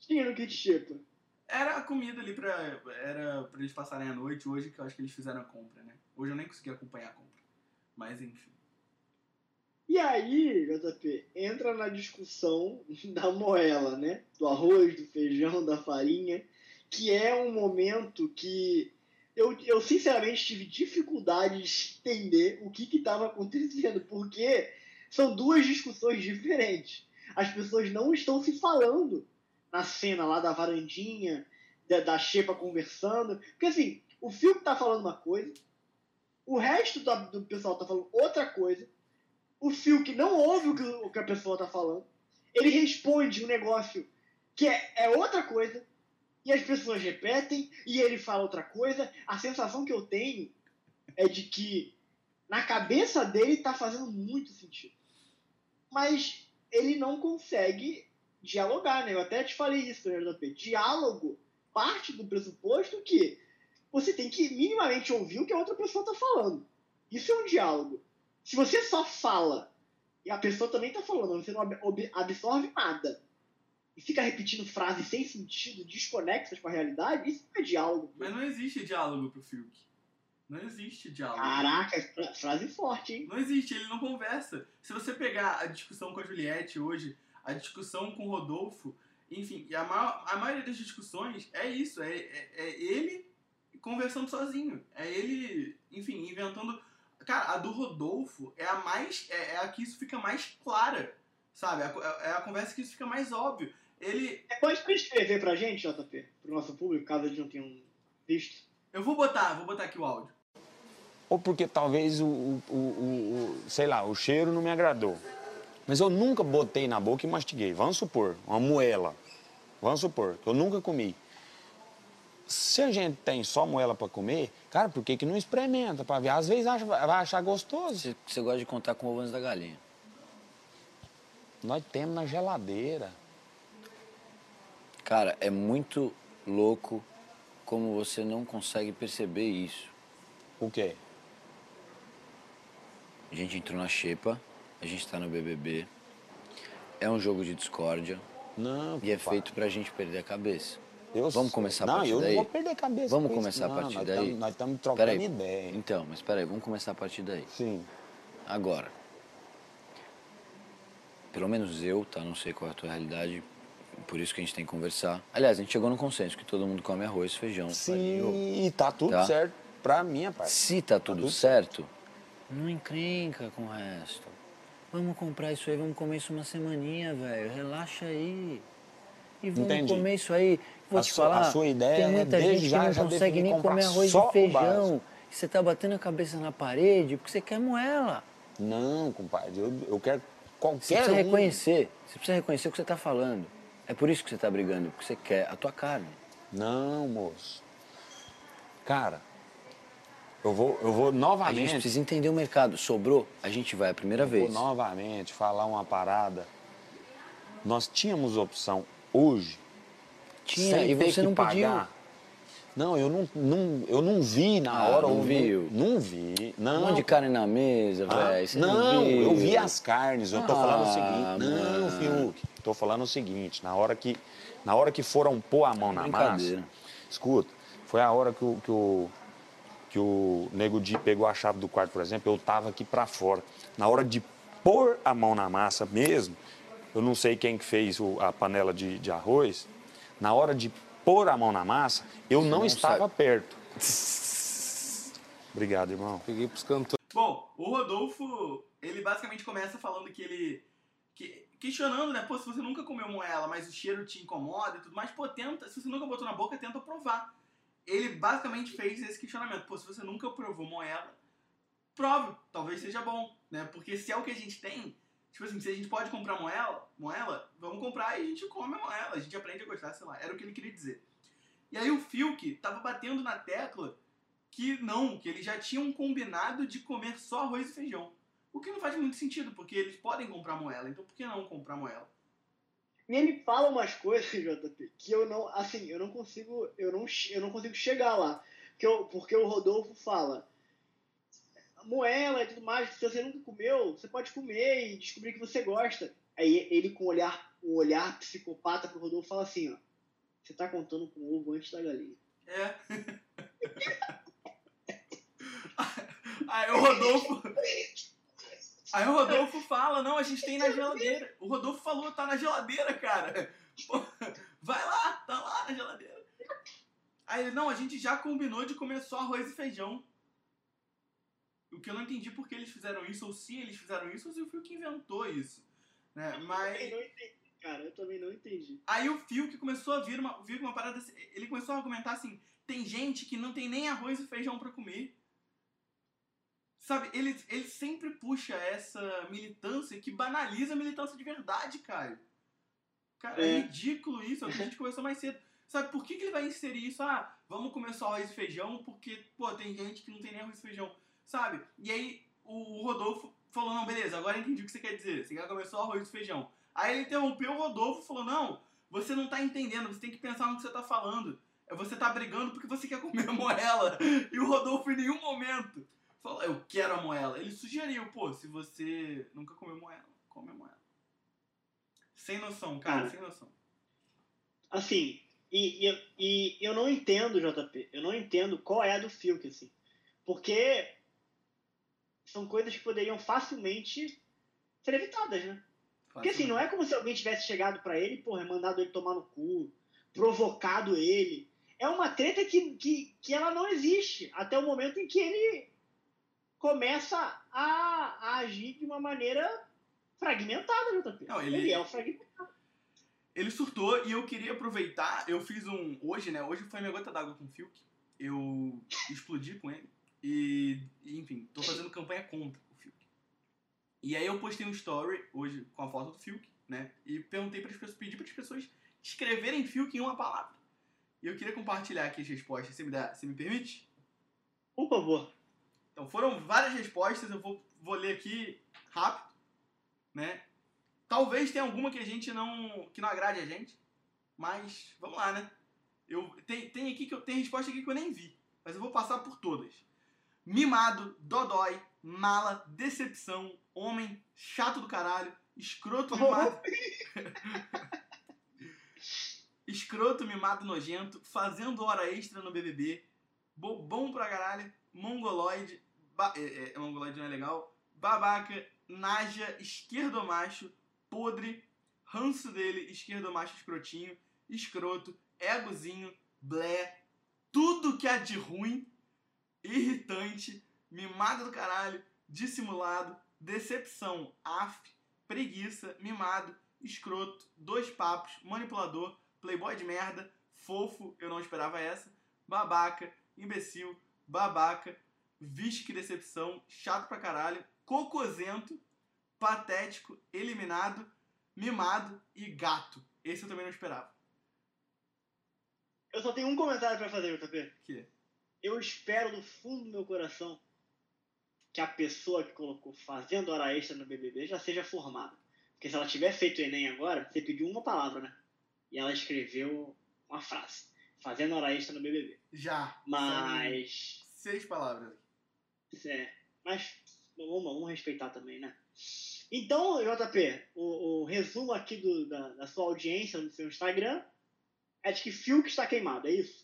Tinha no kit Xepa. Era a comida ali pra. Era pra eles passarem a noite hoje, que eu acho que eles fizeram a compra, né? Hoje eu nem consegui acompanhar a compra. Mas enfim. E aí, JP, entra na discussão (laughs) da moela, né? Do arroz, do feijão, da farinha, que é um momento que eu, eu sinceramente tive dificuldade de entender o que estava acontecendo, porque são duas discussões diferentes. As pessoas não estão se falando na cena lá da varandinha, da, da Xepa conversando. Porque assim, o Phil tá falando uma coisa, o resto do pessoal tá falando outra coisa o Phil não ouve o que, o que a pessoa tá falando, ele responde um negócio que é, é outra coisa, e as pessoas repetem, e ele fala outra coisa. A sensação que eu tenho é de que na cabeça dele tá fazendo muito sentido. Mas ele não consegue dialogar, né? Eu até te falei isso, né, JP? Diálogo parte do pressuposto que você tem que minimamente ouvir o que a outra pessoa tá falando. Isso é um diálogo. Se você só fala e a pessoa também tá falando, você não absorve nada e fica repetindo frases sem sentido, desconexas com a realidade, isso não é diálogo. Mas não existe diálogo pro Fiuk. Não existe diálogo. Caraca, fra- frase forte, hein? Não existe, ele não conversa. Se você pegar a discussão com a Juliette hoje, a discussão com o Rodolfo, enfim, a, maior, a maioria das discussões é isso, é, é, é ele conversando sozinho. É ele, enfim, inventando. Cara, a do Rodolfo é a mais. É, é a que isso fica mais clara. Sabe? É a, é a conversa que isso fica mais óbvio. Ele. É, Pode escrever pra gente, JP, pro nosso público, caso eles não tenham visto. Eu vou botar, vou botar aqui o áudio. ou porque talvez o, o, o- o- o- sei lá, o cheiro não me agradou. Mas eu nunca botei na boca e mastiguei. Vamos supor, uma moela. Vamos supor, que eu nunca comi. Se a gente tem só moela pra comer, cara, por que, que não experimenta pra ver? Às vezes acha- vai achar gostoso. Você, você gosta de contar com o ovo antes da galinha. Nós temos na geladeira. Cara, é muito louco como você não consegue perceber isso. O quê? A gente entrou na xepa, a gente tá no BBB. É um jogo de discórdia Não, e é feito pra gente perder a cabeça. Eu Vamos começar a não, partir eu daí? não vou perder a cabeça. Vamos com isso, começar a não. partir nós daí? Tamo, nós estamos trocando Peraí. ideia. Então, mas peraí, vamos começar a partir daí. Sim. Agora, pelo menos eu, tá? Não sei qual é a tua realidade, por isso que a gente tem que conversar. Aliás, a gente chegou no consenso que todo mundo come arroz, feijão. Sim, e tá tudo Tá. certo pra minha parte. Se tá tudo tudo certo, não encrenca com o resto. Vamos comprar isso aí, vamos comer isso uma semaninha, velho. Relaxa aí. E Entendi. comer isso aí. Vou A te sua- falar, a sua ideia tem é muita desde gente já que não já consegue nem comer arroz e feijão. você tá batendo a cabeça na parede porque você quer moela. Não, compadre, eu, eu quero Você qualquer precisa um. reconhecer. Você precisa reconhecer o que você tá falando. É por isso que você tá brigando, porque você quer a tua carne. Não, moço. Cara, eu vou, eu vou A gente novamente. precisa entender o mercado. Sobrou, a gente vai a primeira Vou vez. novamente falar uma parada. Nós tínhamos opção hoje. Tinha, sem e ter você que não pediu. pagar. Não, eu não, não, eu não vi na Ah, hora. não viu? Não vi. Não. Um monte de carne na mesa, Ah, velho. Não, viu. eu vi as carnes. Eu tô Ah, falando o seguinte. Não, mano. Fiuk. Tô falando o seguinte. Na hora que, na hora que foram pôr a mão na massa. Escuta, foi a hora que o, que o, que o Nego Di pegou a chave do quarto, por exemplo. Eu tava aqui pra fora. Na hora de pôr a mão na massa mesmo, eu não sei quem que fez o- a panela de, de arroz. Na hora de pôr a mão na massa, eu não, não estava sabe. perto. Obrigado, irmão. Peguei pros cantores. Bom, o Rodolfo, ele basicamente começa falando que ele. Que, questionando, né? Pô, se você nunca comeu moela, mas o cheiro te incomoda e tudo mais, pô, tenta. Se você nunca botou na boca, tenta provar. Ele basicamente fez esse questionamento. Pô, se você nunca provou moela, prove. Talvez seja bom, né? Porque se é o que a gente tem, tipo assim, se a gente pode comprar moela, moela, vamos comprar e a gente come a moela. A gente aprende a gostar, sei lá. Era o que ele queria dizer. E aí o Fiuk tava batendo na tecla que não, que eles já tinham combinado de comer só arroz e feijão. O que não faz muito sentido, porque eles podem comprar moela, então por que não comprar moela? E ele fala umas coisas, (laughs) JP, que eu não, assim, eu não consigo, eu não, eu não consigo chegar lá. Porque, eu- porque o Rodolfo fala, moela e tudo mais, se você nunca comeu, você pode comer e descobrir que você gosta. Aí ele com o olhar, o olhar psicopata pro Rodolfo fala assim, ó, você tá contando com o ovo antes da galinha. É. (laughs) Aí o Rodolfo. Aí o Rodolfo fala, não, a gente tem na geladeira. O Rodolfo falou, tá na geladeira, cara. Vai lá, tá lá na geladeira. Aí ele, não, a gente já combinou de comer só arroz e feijão. O que eu não entendi porque eles fizeram isso, ou se eles fizeram isso, ou se o Fiuk inventou isso. Né? Eu Mas. também não entendi, cara, eu também não entendi. Aí o Fiuk começou a vir uma, vir uma parada assim, ele começou a argumentar assim, tem gente que não tem nem arroz e feijão pra comer. Sabe, ele, ele sempre puxa essa militância que banaliza a militância de verdade, Caio. Cara, é, É. ridículo isso, é que a gente (laughs) conversou mais cedo. Sabe, por que, que ele vai inserir isso? Ah, vamos comer só arroz e feijão, porque, pô, tem gente que não tem nem arroz e feijão. Sabe? E aí o Rodolfo falou, não, beleza, agora entendi o que você quer dizer. Você quer comer só arroz e feijão. Aí ele interrompeu o Rodolfo e falou, não, você não tá entendendo, você tem que pensar no que você tá falando. É Você tá brigando porque você quer comer (laughs) a moela. E o Rodolfo em nenhum momento falou, eu quero a moela. Ele sugeriu, pô, se você nunca comeu moela, come a moela. Sem noção, cara, Cara. sem noção. Assim, e, e, e eu não entendo, JP, eu não entendo qual é a do Fiuk, assim. Porque são coisas que poderiam facilmente ser evitadas, né? Porque assim, não é como se alguém tivesse chegado pra ele, porra, mandado ele tomar no cu, provocado ele. É uma treta que, que, que ela não existe até o momento em que ele começa a, a agir de uma maneira fragmentada, JP. Não, ele- ele é um fragmentado. Ele surtou e eu queria aproveitar. Eu fiz um. Hoje, né? Hoje foi minha gota d'água com o Fiuk. Eu explodi com ele. E, enfim, tô fazendo campanha contra o Fiuk. E aí eu postei um story hoje com a foto do Fiuk, né? E perguntei para as pessoas, pedi para as pessoas escreverem Fiuk em uma palavra. E eu queria compartilhar aqui as respostas. Você me, dá, você me permite? Por favor. Então, foram várias respostas. Eu vou, vou ler aqui rápido, né? Talvez tenha alguma que a gente não... que não agrade a gente. Mas, vamos lá, né? Eu, tem, tem, aqui que eu, tem resposta aqui que eu nem vi. Mas eu vou passar por todas. Mimado, dodói, mala, decepção, homem, chato do caralho, escroto, mimado... (laughs) escroto, mimado, nojento, fazendo hora extra no BBB, bobão pra caralho, mongoloide, ba é, é, mongoloide não é legal, babaca, naja, esquerdomacho, podre, ranço dele, esquerdomacho escrotinho, escroto, egozinho, blé, tudo que há de ruim, irritante, mimado do caralho, dissimulado, decepção, af, preguiça, mimado, escroto, dois papos, manipulador, playboy de merda, fofo, eu não esperava essa, babaca, imbecil, babaca, vixe que decepção, chato pra caralho, cocosento, patético, eliminado, mimado e gato. Esse eu também não esperava. Eu só tenho um comentário pra fazer, JP. Que? Eu espero do fundo do meu coração que a pessoa que colocou fazendo hora extra no BBB já seja formada. Porque se ela tiver feito o Enem agora, você pediu uma palavra, né? E ela escreveu uma frase. Fazendo hora extra no BBB. Já. Mas. Seis palavras. É, mas vamos, vamos respeitar também, né? Então, JP, o, o resumo aqui do, da, da, sua audiência no seu Instagram é de que Fiuk está queimado, é isso?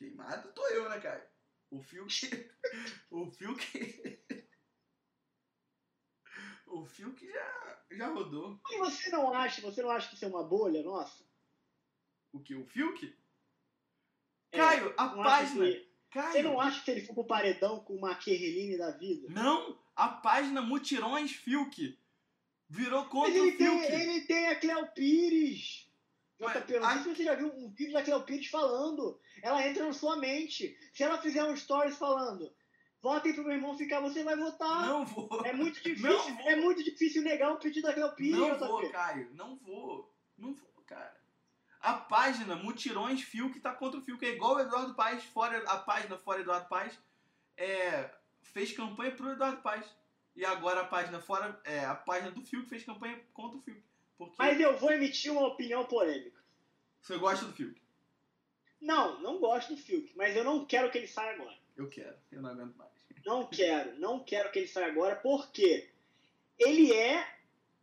Queimado tô eu, né, cara? O Fiuk. (laughs) o Fiuk. o Fiuk já, já rodou. E você não acha, você não acha que isso é uma bolha, nossa? O que? O Fiuk? É, Caio, a página. Que, Caio, você não acha que ele for pro paredão com uma Kerreline da vida? Não! A página Mutirões Fiuk virou contra Mas ele o Fiuk. Tem, ele tem a Cleo Pires. JP, não sei se você já viu um vídeo da Cleo Pires falando. Ela entra na sua mente. Se ela fizer um stories falando, votem pro meu irmão ficar, você vai votar. Não vou. É muito (laughs) difícil, é muito difícil negar o pedido da Cleo Pires, Não JP. vou, Caio. Não vou. Não vou, cara. A página Mutirões Fiuk tá contra o Fiuk. É igual o Eduardo Paes, fora a página fora Eduardo Paes, é, fez campanha pro Eduardo Paes. E agora a página fora, é, a página do Fiuk fez campanha contra o Fiuk. Porque Mas eu vou emitir uma opinião polêmica. você gosta do Fiuk? Não, não gosto do Fiuk, mas eu não quero que ele saia agora. Eu quero, eu não aguento mais. Não quero, não quero que ele saia agora, porque ele é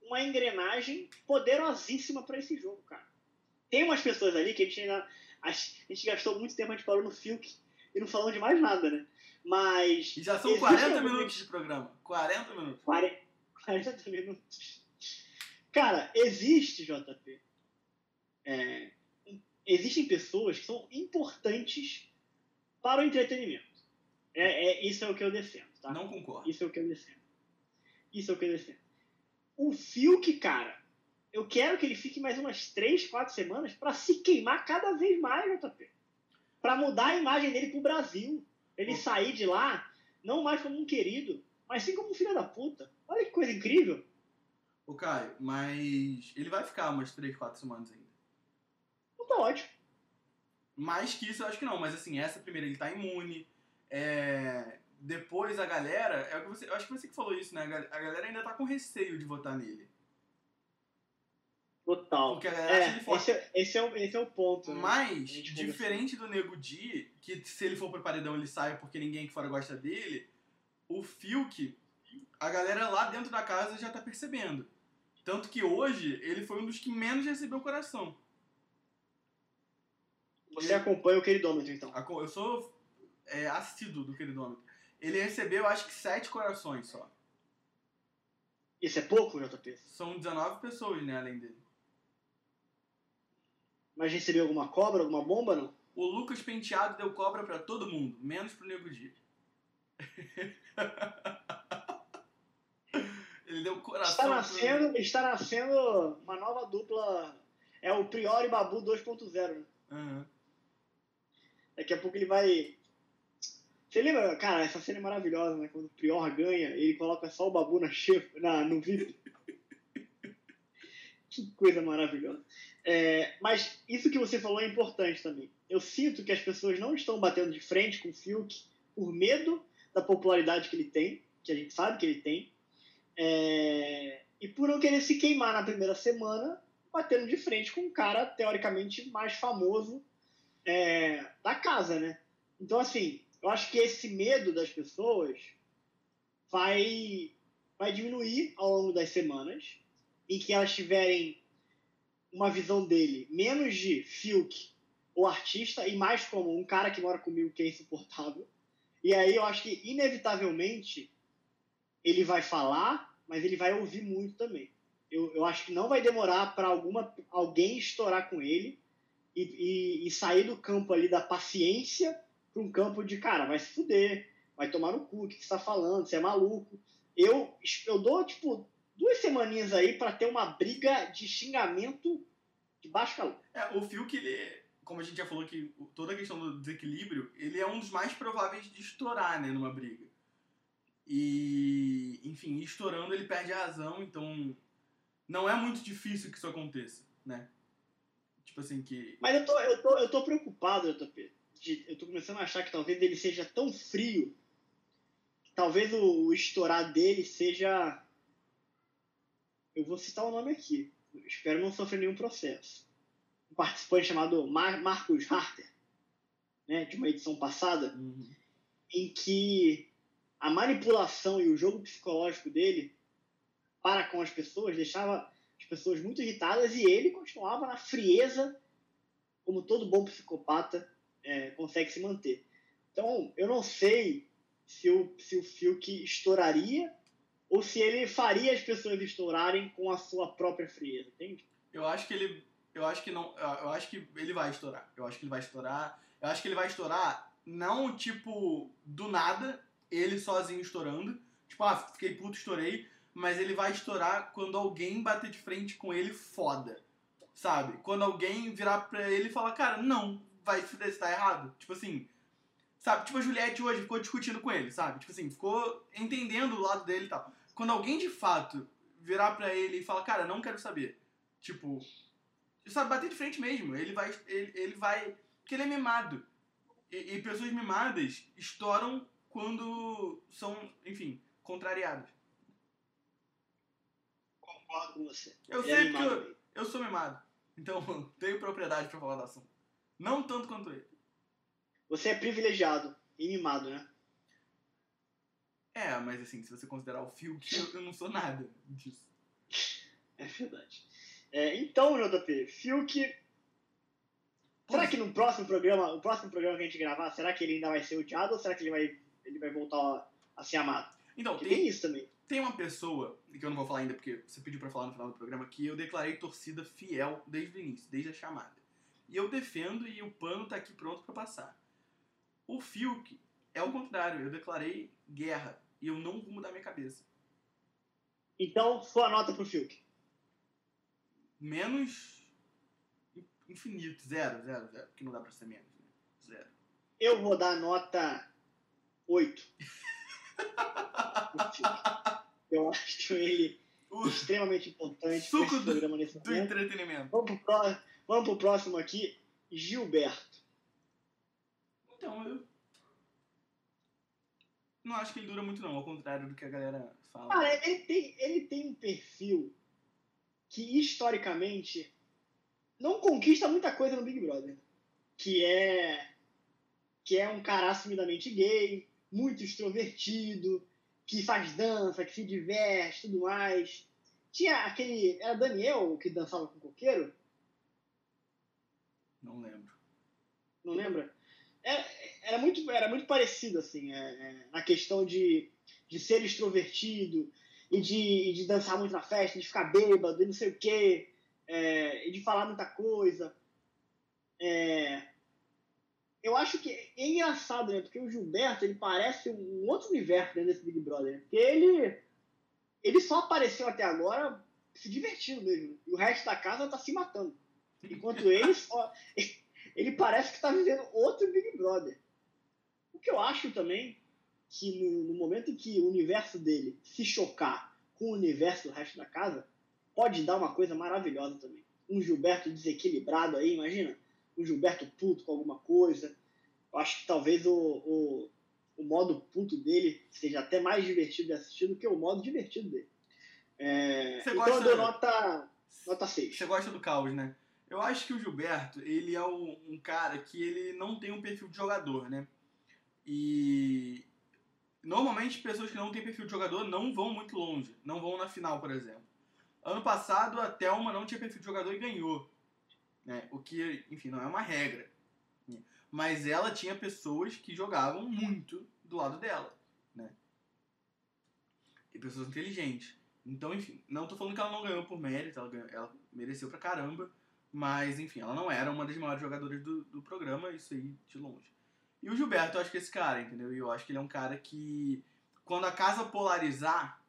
uma engrenagem poderosíssima para esse jogo, cara. Tem umas pessoas ali que a gente ainda. A gente gastou muito tempo, a gente falou no Fiuk e não falamos de mais nada, né? Mas. E já são existe 40 algum- minutos de programa. 40 minutos. 40, 40 minutos. Cara, existe, JP. é, existem pessoas que são importantes para o entretenimento. É, é- isso é o que eu defendo, tá? Não concordo. Isso é o que eu defendo. Isso é o que eu defendo. O Fiuk, cara, eu quero que ele fique mais umas 3, 4 semanas para se queimar cada vez mais, JP. Para mudar a imagem dele pro Brasil. Ele sair de lá, não mais como um querido, mas sim como um filho da puta. Olha que coisa incrível. Ô, Caio, mas ele vai ficar umas 3, 4 semanas ainda. Então tá ótimo. Mais que isso, eu acho que não. Mas assim, essa primeira ele tá imune. É, Depois a galera. É o que você... Eu acho que você que falou isso, né? A gal- a galera ainda tá com receio de votar nele. Total. Porque a galera É, ele forte. esse, é- esse, é o, esse é o ponto. né? Mas, diferente do Nego Di, que se ele for pro paredão ele sai porque ninguém aqui fora gosta dele, o Fiuk, a galera lá dentro da casa já tá percebendo. Tanto que hoje ele foi um dos que menos recebeu coração. Você acompanha o queridômetro, então. Eu sou é, assíduo do queridômetro. Ele recebeu acho que sete corações só. Isso é pouco, JP? São 19 pessoas, né, além dele. Mas recebeu alguma cobra, alguma bomba, não? O Lucas Penteado deu cobra pra todo mundo, menos pro Nego Di. (laughs) ele deu coração Está pro- nascendo, está nascendo uma nova dupla. É o Prior e Babu 2.0. Né? Aham. Daqui a pouco ele vai. Você lembra, cara, essa cena é maravilhosa, né? Quando o Prior ganha, ele coloca só o Babu na chefa, na, no VIP. (laughs) Que coisa maravilhosa. É, mas isso que você falou é importante também. Eu sinto que as pessoas não estão batendo de frente com o Fiuk por medo da popularidade que ele tem, que a gente sabe que ele tem, é, e por não querer se queimar na primeira semana, batendo de frente com um cara teoricamente mais famoso é, da casa, né? Então, assim, eu acho que esse medo das pessoas vai, vai diminuir ao longo das semanas em que elas tiverem uma visão dele menos de Fiuk, o artista, e mais como um cara que mora comigo que é insuportável. E aí eu acho que, inevitavelmente, ele vai falar, mas ele vai ouvir muito também. Eu, eu acho que não vai demorar para alguma alguém estourar com ele e, e, e sair do campo ali da paciência para um campo de, cara, vai se fuder, vai tomar no cu, o que você está falando, você é maluco. Eu, eu dou, tipo, duas semaninhas aí para ter uma briga de xingamento de baixo calor. É, o Fiuk, ele, como a gente já falou que toda a questão do desequilíbrio, ele é um dos mais prováveis de estourar, né, numa briga. E, enfim, estourando ele perde a razão, então não é muito difícil que isso aconteça, né? Tipo assim que... Mas eu tô, eu tô, eu tô preocupado, JP. De, eu tô começando a achar que talvez ele seja tão frio talvez o, o estourar dele seja eu vou citar o nome aqui. Espero não sofrer nenhum processo. Um participante chamado Mar Marcos Harter, né, de uma edição passada, Uhum. em que a manipulação e o jogo psicológico dele para com as pessoas deixava as pessoas muito irritadas e ele continuava na frieza, como todo bom psicopata é, consegue se manter. Então, eu não sei se o, se o Fiuk estouraria ou se ele faria as pessoas estourarem com a sua própria frieza, entende? Eu acho que ele. Eu acho que não. Eu acho que ele vai estourar. Eu acho que ele vai estourar. Eu acho que ele vai estourar, não tipo, do nada, ele sozinho estourando. Tipo, ah, fiquei puto, estourei. Mas ele vai estourar quando alguém bater de frente com ele foda. Sabe? Quando alguém virar pra ele e falar, cara, não, vai se fuder, tá errado. Tipo assim. Sabe? Tipo, a Juliette hoje ficou discutindo com ele, sabe? Tipo assim, ficou entendendo o lado dele e tal. Quando alguém de fato virar pra ele e falar, cara, não quero saber. Tipo, sabe, bater de frente mesmo. Ele vai. Ele, ele vai. Porque ele é mimado. E, e pessoas mimadas estouram quando são, enfim, contrariadas. Concordo com você. Eu é sei mimado eu, eu sou mimado. Então (laughs) tenho propriedade pra falar do assunto. Não tanto quanto ele. Você é privilegiado e mimado, né? É, mas assim, se você considerar o Fiuk, (laughs) eu, eu não sou nada disso. É verdade. É, então, JP, Fiuk. Será que no próximo programa, o próximo programa que a gente gravar, será que ele ainda vai ser odiado ou será que ele vai, ele vai voltar a, ser amado? Então, tem, tem isso também. Tem uma pessoa, que eu não vou falar ainda porque você pediu pra falar no final do programa, que eu declarei torcida fiel desde o início, desde a chamada. E eu defendo e o pano tá aqui pronto pra passar. O Fiuk é o contrário, eu declarei guerra e eu não vou mudar minha cabeça. Então, sua nota pro Fiuk. Menos infinito, zero, zero, zero, porque não dá pra ser menos, né? Zero. Eu vou dar nota 8. pro Fiuk. Eu acho ele O extremamente importante para esse do- programa nesse do momento. entretenimento. Vamos pro, vamos pro próximo aqui, Gilberto. Então, eu não acho que ele dura muito não, ao contrário do que a galera fala. Cara, ele tem, ele tem um perfil que historicamente não conquista muita coisa no Big Brother. Que é que é um cara assumidamente gay, muito extrovertido, que faz dança, que se diverte, tudo mais. Tinha aquele. Era Daniel que dançava com o coqueiro? Não lembro. Não lembra? Era, era, muito, era muito parecido, assim, é, é, na questão de, de ser extrovertido e de, de dançar muito na festa, de ficar bêbado e não sei o quê, é, e de falar muita coisa. É, eu acho que é engraçado, né? Porque o Gilberto, ele parece um outro universo dentro desse Big Brother. Né? Porque ele, ele só apareceu até agora se divertindo mesmo. E o resto da casa tá se matando. Enquanto (laughs) ele só... Ele parece que tá vivendo outro Big Brother. O que eu acho também que no, no momento em que o universo dele se chocar com o universo do resto da casa, pode dar uma coisa maravilhosa também. Um Gilberto desequilibrado aí, imagina? Um Gilberto puto com alguma coisa. Eu acho que talvez o, o, o modo puto dele seja até mais divertido de assistir do que o modo divertido dele. É, Você então gosta- eu dou nota, nota 6. Você gosta do caos, né? Eu acho que o Gilberto, ele é um, um cara que ele não tem um perfil de jogador, né? E normalmente pessoas que não têm perfil de jogador não vão muito longe, não vão na final, por exemplo. Ano passado a Thelma não tinha perfil de jogador e ganhou, né? O que, enfim, não é uma regra. né? Mas ela tinha pessoas que jogavam muito do lado dela, né? E pessoas inteligentes. Então, enfim, não tô falando que ela não ganhou por mérito, ela, ganhou- ela mereceu pra caramba, mas, enfim, ela não era uma das maiores jogadoras do, do programa, isso aí de longe. E o Gilberto, eu acho que é esse cara, entendeu? E eu acho que ele é um cara que, quando a casa polarizar,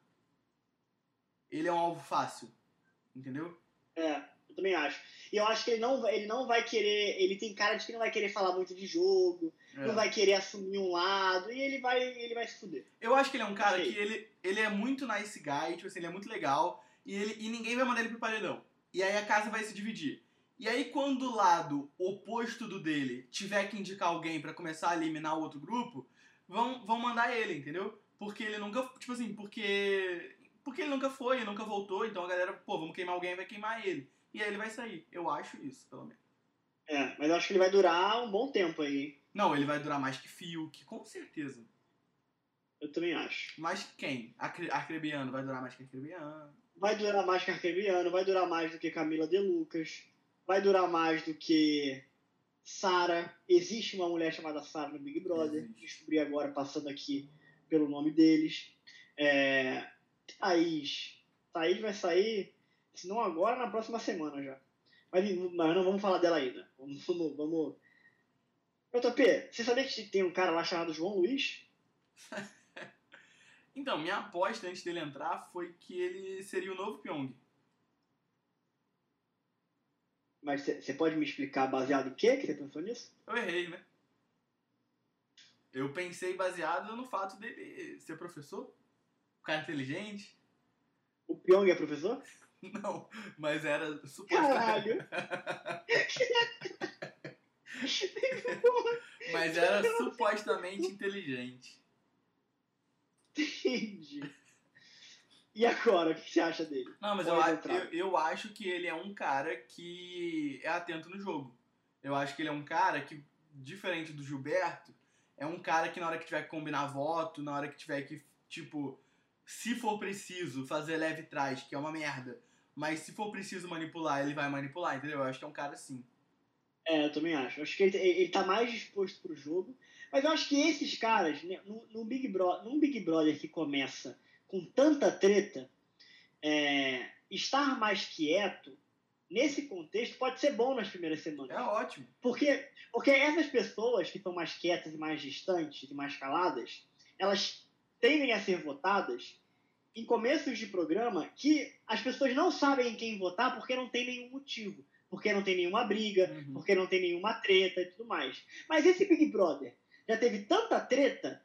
ele é um alvo fácil, entendeu? É, eu também acho. E eu acho que ele não, vai- ele não vai querer. Ele tem cara de que não vai querer falar muito de jogo, É. não vai querer assumir um lado, e ele vai, ele vai se fuder. Eu acho que ele é um cara Sei. que ele, ele é muito nice guy, tipo assim, ele é muito legal, e, ele, e ninguém vai mandar ele pro paredão. E aí a casa vai se dividir. E aí quando o lado oposto do dele tiver que indicar alguém pra começar a eliminar o outro grupo, vão, vão mandar ele, entendeu? Porque ele nunca, tipo assim, porque porque ele nunca foi, nunca voltou, então a galera, pô, vamos queimar alguém, vai queimar ele. E aí ele vai sair. Eu acho isso, pelo menos. É, mas eu acho que ele vai durar um bom tempo aí. Não, ele vai durar mais que Fiuk, com certeza. Eu também acho. Mais que quem? Acre- Arcrebiano vai durar mais que Arcrebiano. Vai durar mais que Arquebiano, vai durar mais do que Camila De Lucas, vai durar mais do que Sara. Existe uma mulher chamada Sara no Big Brother. Existe. Descobri agora, passando aqui pelo nome deles. É, Thaís. Thaís vai sair, se não agora, na próxima semana já. Mas, mas não vamos falar dela ainda. Vamos. vamos, vamos... JP, você sabia que tem um cara lá chamado João Luiz? (laughs) Então, minha aposta antes dele entrar foi que ele seria o novo Pyong. Mas você pode me explicar baseado em quê que você pensou nisso? Eu errei, né? Eu pensei baseado no fato dele ser professor, um cara inteligente. O Pyong é professor? (laughs) Não, mas era supostamente. Caralho! (laughs) Mas era supostamente inteligente. Entendi. E agora, o que você acha dele? Não, mas eu, entrar. eu, eu acho que ele é um cara que é atento no jogo. Eu acho que ele é um cara que, diferente do Gilberto, é um cara que na hora que tiver que combinar voto, na hora que tiver que, tipo, se for preciso fazer leve trás, que é uma merda, mas se for preciso manipular, ele vai manipular, entendeu? Eu acho que é um cara assim. É, eu também acho. Eu acho que ele, ele tá mais disposto pro jogo. Mas eu acho que esses caras, né, no, no Big Bro, num Big Brother que começa com tanta treta, é, estar mais quieto, nesse contexto, pode ser bom nas primeiras semanas. É ótimo. Porque, porque essas pessoas que estão mais quietas e mais distantes e mais caladas, elas tendem a ser votadas em começos de programa que as pessoas não sabem em quem votar porque não tem nenhum motivo. Porque não tem nenhuma briga, Uhum. porque não tem nenhuma treta e tudo mais. Mas esse Big Brother já teve tanta treta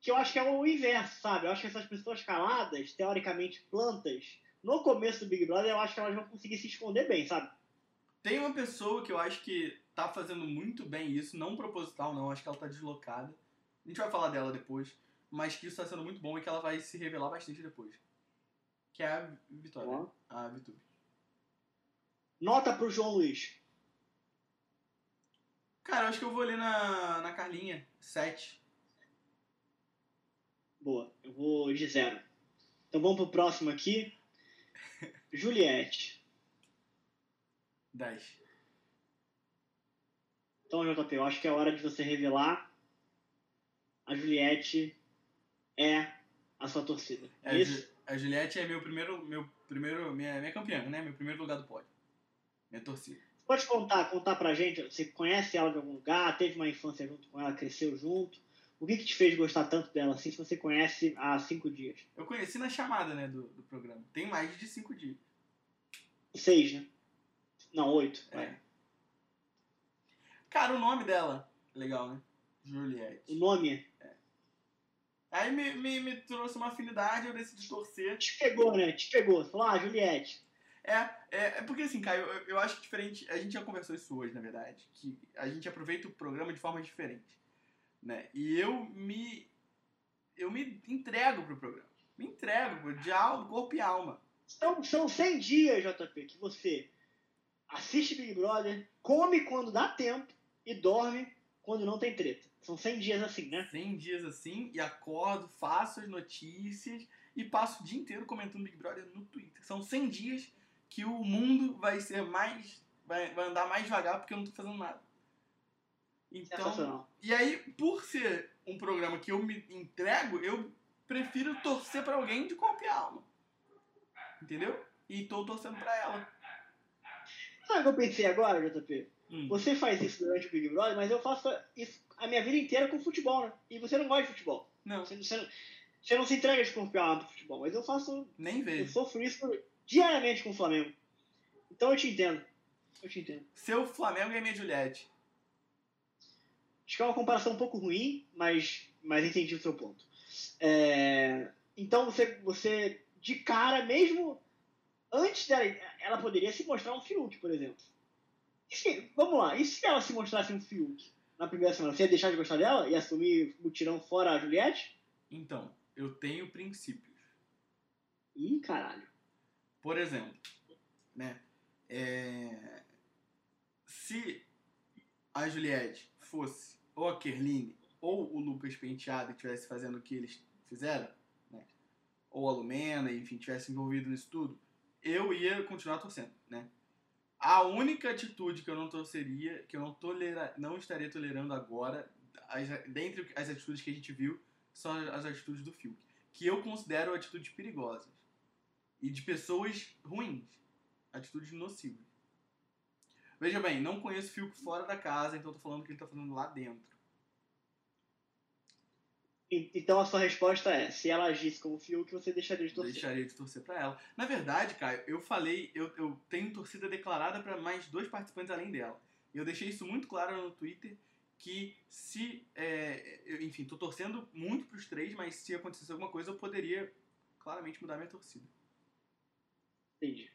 que eu acho que é o inverso, sabe? Eu acho que essas pessoas caladas, teoricamente plantas, no começo do Big Brother, eu acho que elas vão conseguir se esconder bem, sabe? Tem uma pessoa que eu acho que tá fazendo muito bem isso, não proposital não, acho que ela tá deslocada. A gente vai falar dela depois, mas que isso tá sendo muito bom e que ela vai se revelar bastante depois. Que é a Vitória, né? a Vitube. Nota pro João Luiz. Cara, eu acho que eu vou ali na, na Carlinha, 7. Boa, eu vou de zero. Então vamos pro próximo aqui. (laughs) Juliette. 10. Então, JP, eu acho que é hora de você revelar. A Juliette é a sua torcida. É, Isso? A Juliette é meu primeiro, meu primeiro, minha, minha campeã, né? Meu primeiro lugar do pódio. Minha torcida. Você pode contar, contar pra gente? Você conhece ela de algum lugar? Teve uma infância junto com ela? Cresceu junto? O que, que te fez gostar tanto dela assim se você conhece há cinco dias? Eu conheci na chamada, né, do, do programa. Tem mais de 5 dias. Seis, né? Não, oito. É. vai. Cara, o nome dela, legal, né? O Juliette. nome Aí me, me, me trouxe uma afinidade, eu decidi torcer. te pegou, né? Te pegou. Você falou, ah, Juliette. É, é, é porque assim, Caio, eu, eu acho que diferente. A gente já conversou isso hoje, na verdade. Que a gente aproveita o programa de forma diferente. Né? E eu me. Eu me entrego pro programa. Me entrego, de alma, corpo e alma. São, são 100 dias, JP, que você assiste Big Brother, come quando dá tempo e dorme quando não tem treta. São 100 dias assim, né? 100 dias assim, e acordo, faço as notícias e passo o dia inteiro comentando Big Brother no Twitter. São 100 dias que o mundo vai ser mais. vai, vai andar mais devagar porque eu não tô fazendo nada. Então. E aí, por ser um programa que eu me entrego, eu prefiro torcer para alguém de qualquer alma. Entendeu? E tô torcendo pra ela. Sabe o que eu pensei agora, JP? Hum. Você faz isso durante o Big Brother, mas eu faço isso a minha vida inteira com futebol, né? E você não gosta de futebol. Não. Você, você não, você não se entrega de e alma pro futebol, mas eu faço. Nem vejo. Eu sofro isso diariamente com o Flamengo. Então eu te entendo. Eu te entendo. Seu Flamengo é minha Juliette. Acho que é uma comparação um pouco ruim, mas, mas entendi o seu ponto. É, então você, você, de cara, mesmo antes dela, ela poderia se mostrar um Fiuk, por exemplo. Se, vamos lá, e se ela se mostrasse um Fiuk na primeira semana? Você ia deixar de gostar dela e assumir o tirão fora a Juliette? Então, eu tenho princípios. Ih, caralho. Por exemplo, né? É... Se a Juliette fosse ou a Kerline ou o Lucas Penteado estivesse fazendo o que eles fizeram, né? ou a Lumena, enfim, tivesse envolvido nisso tudo, eu ia continuar torcendo, né? A única atitude que eu não torceria, que eu não, tolera, não estaria tolerando agora, as, dentre as atitudes que a gente viu, são as atitudes do Fiuk, que eu considero atitudes perigosas e de pessoas ruins, atitudes nocivas. Veja bem, não conheço o Fiuk fora da casa, então tô falando que ele tá fazendo lá dentro. Então a sua resposta é: se ela agisse como Fiuk, você deixaria de torcer? Deixaria de torcer para ela. Na verdade, Caio, eu falei, eu, eu tenho torcida declarada para mais dois participantes além dela. E eu deixei isso muito claro no Twitter que se, é, eu, enfim, tô torcendo muito pros três, mas se acontecesse alguma coisa eu poderia claramente mudar minha torcida. Entendi.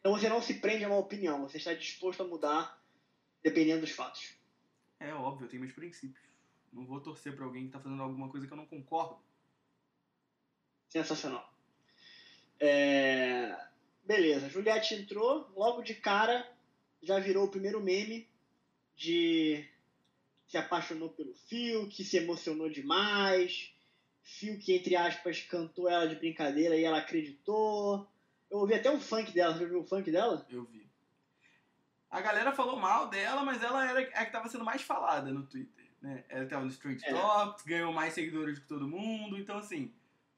Então você não se prende a uma opinião, você está disposto a mudar dependendo dos fatos. É óbvio, eu tenho meus princípios. Não vou torcer para alguém que está fazendo alguma coisa que eu não concordo. Sensacional. É... Beleza, Juliette entrou, logo de cara já virou o primeiro meme de se apaixonou pelo Fio, que se emocionou demais. Fio que, entre aspas, cantou ela de brincadeira e ela acreditou. Eu ouvi até um funk dela. Você viu o funk dela? Eu vi. A galera falou mal dela, mas ela era a que estava sendo mais falada no Twitter né? Ela tava no Street é. Talks, ganhou mais seguidores que todo mundo. Então, assim,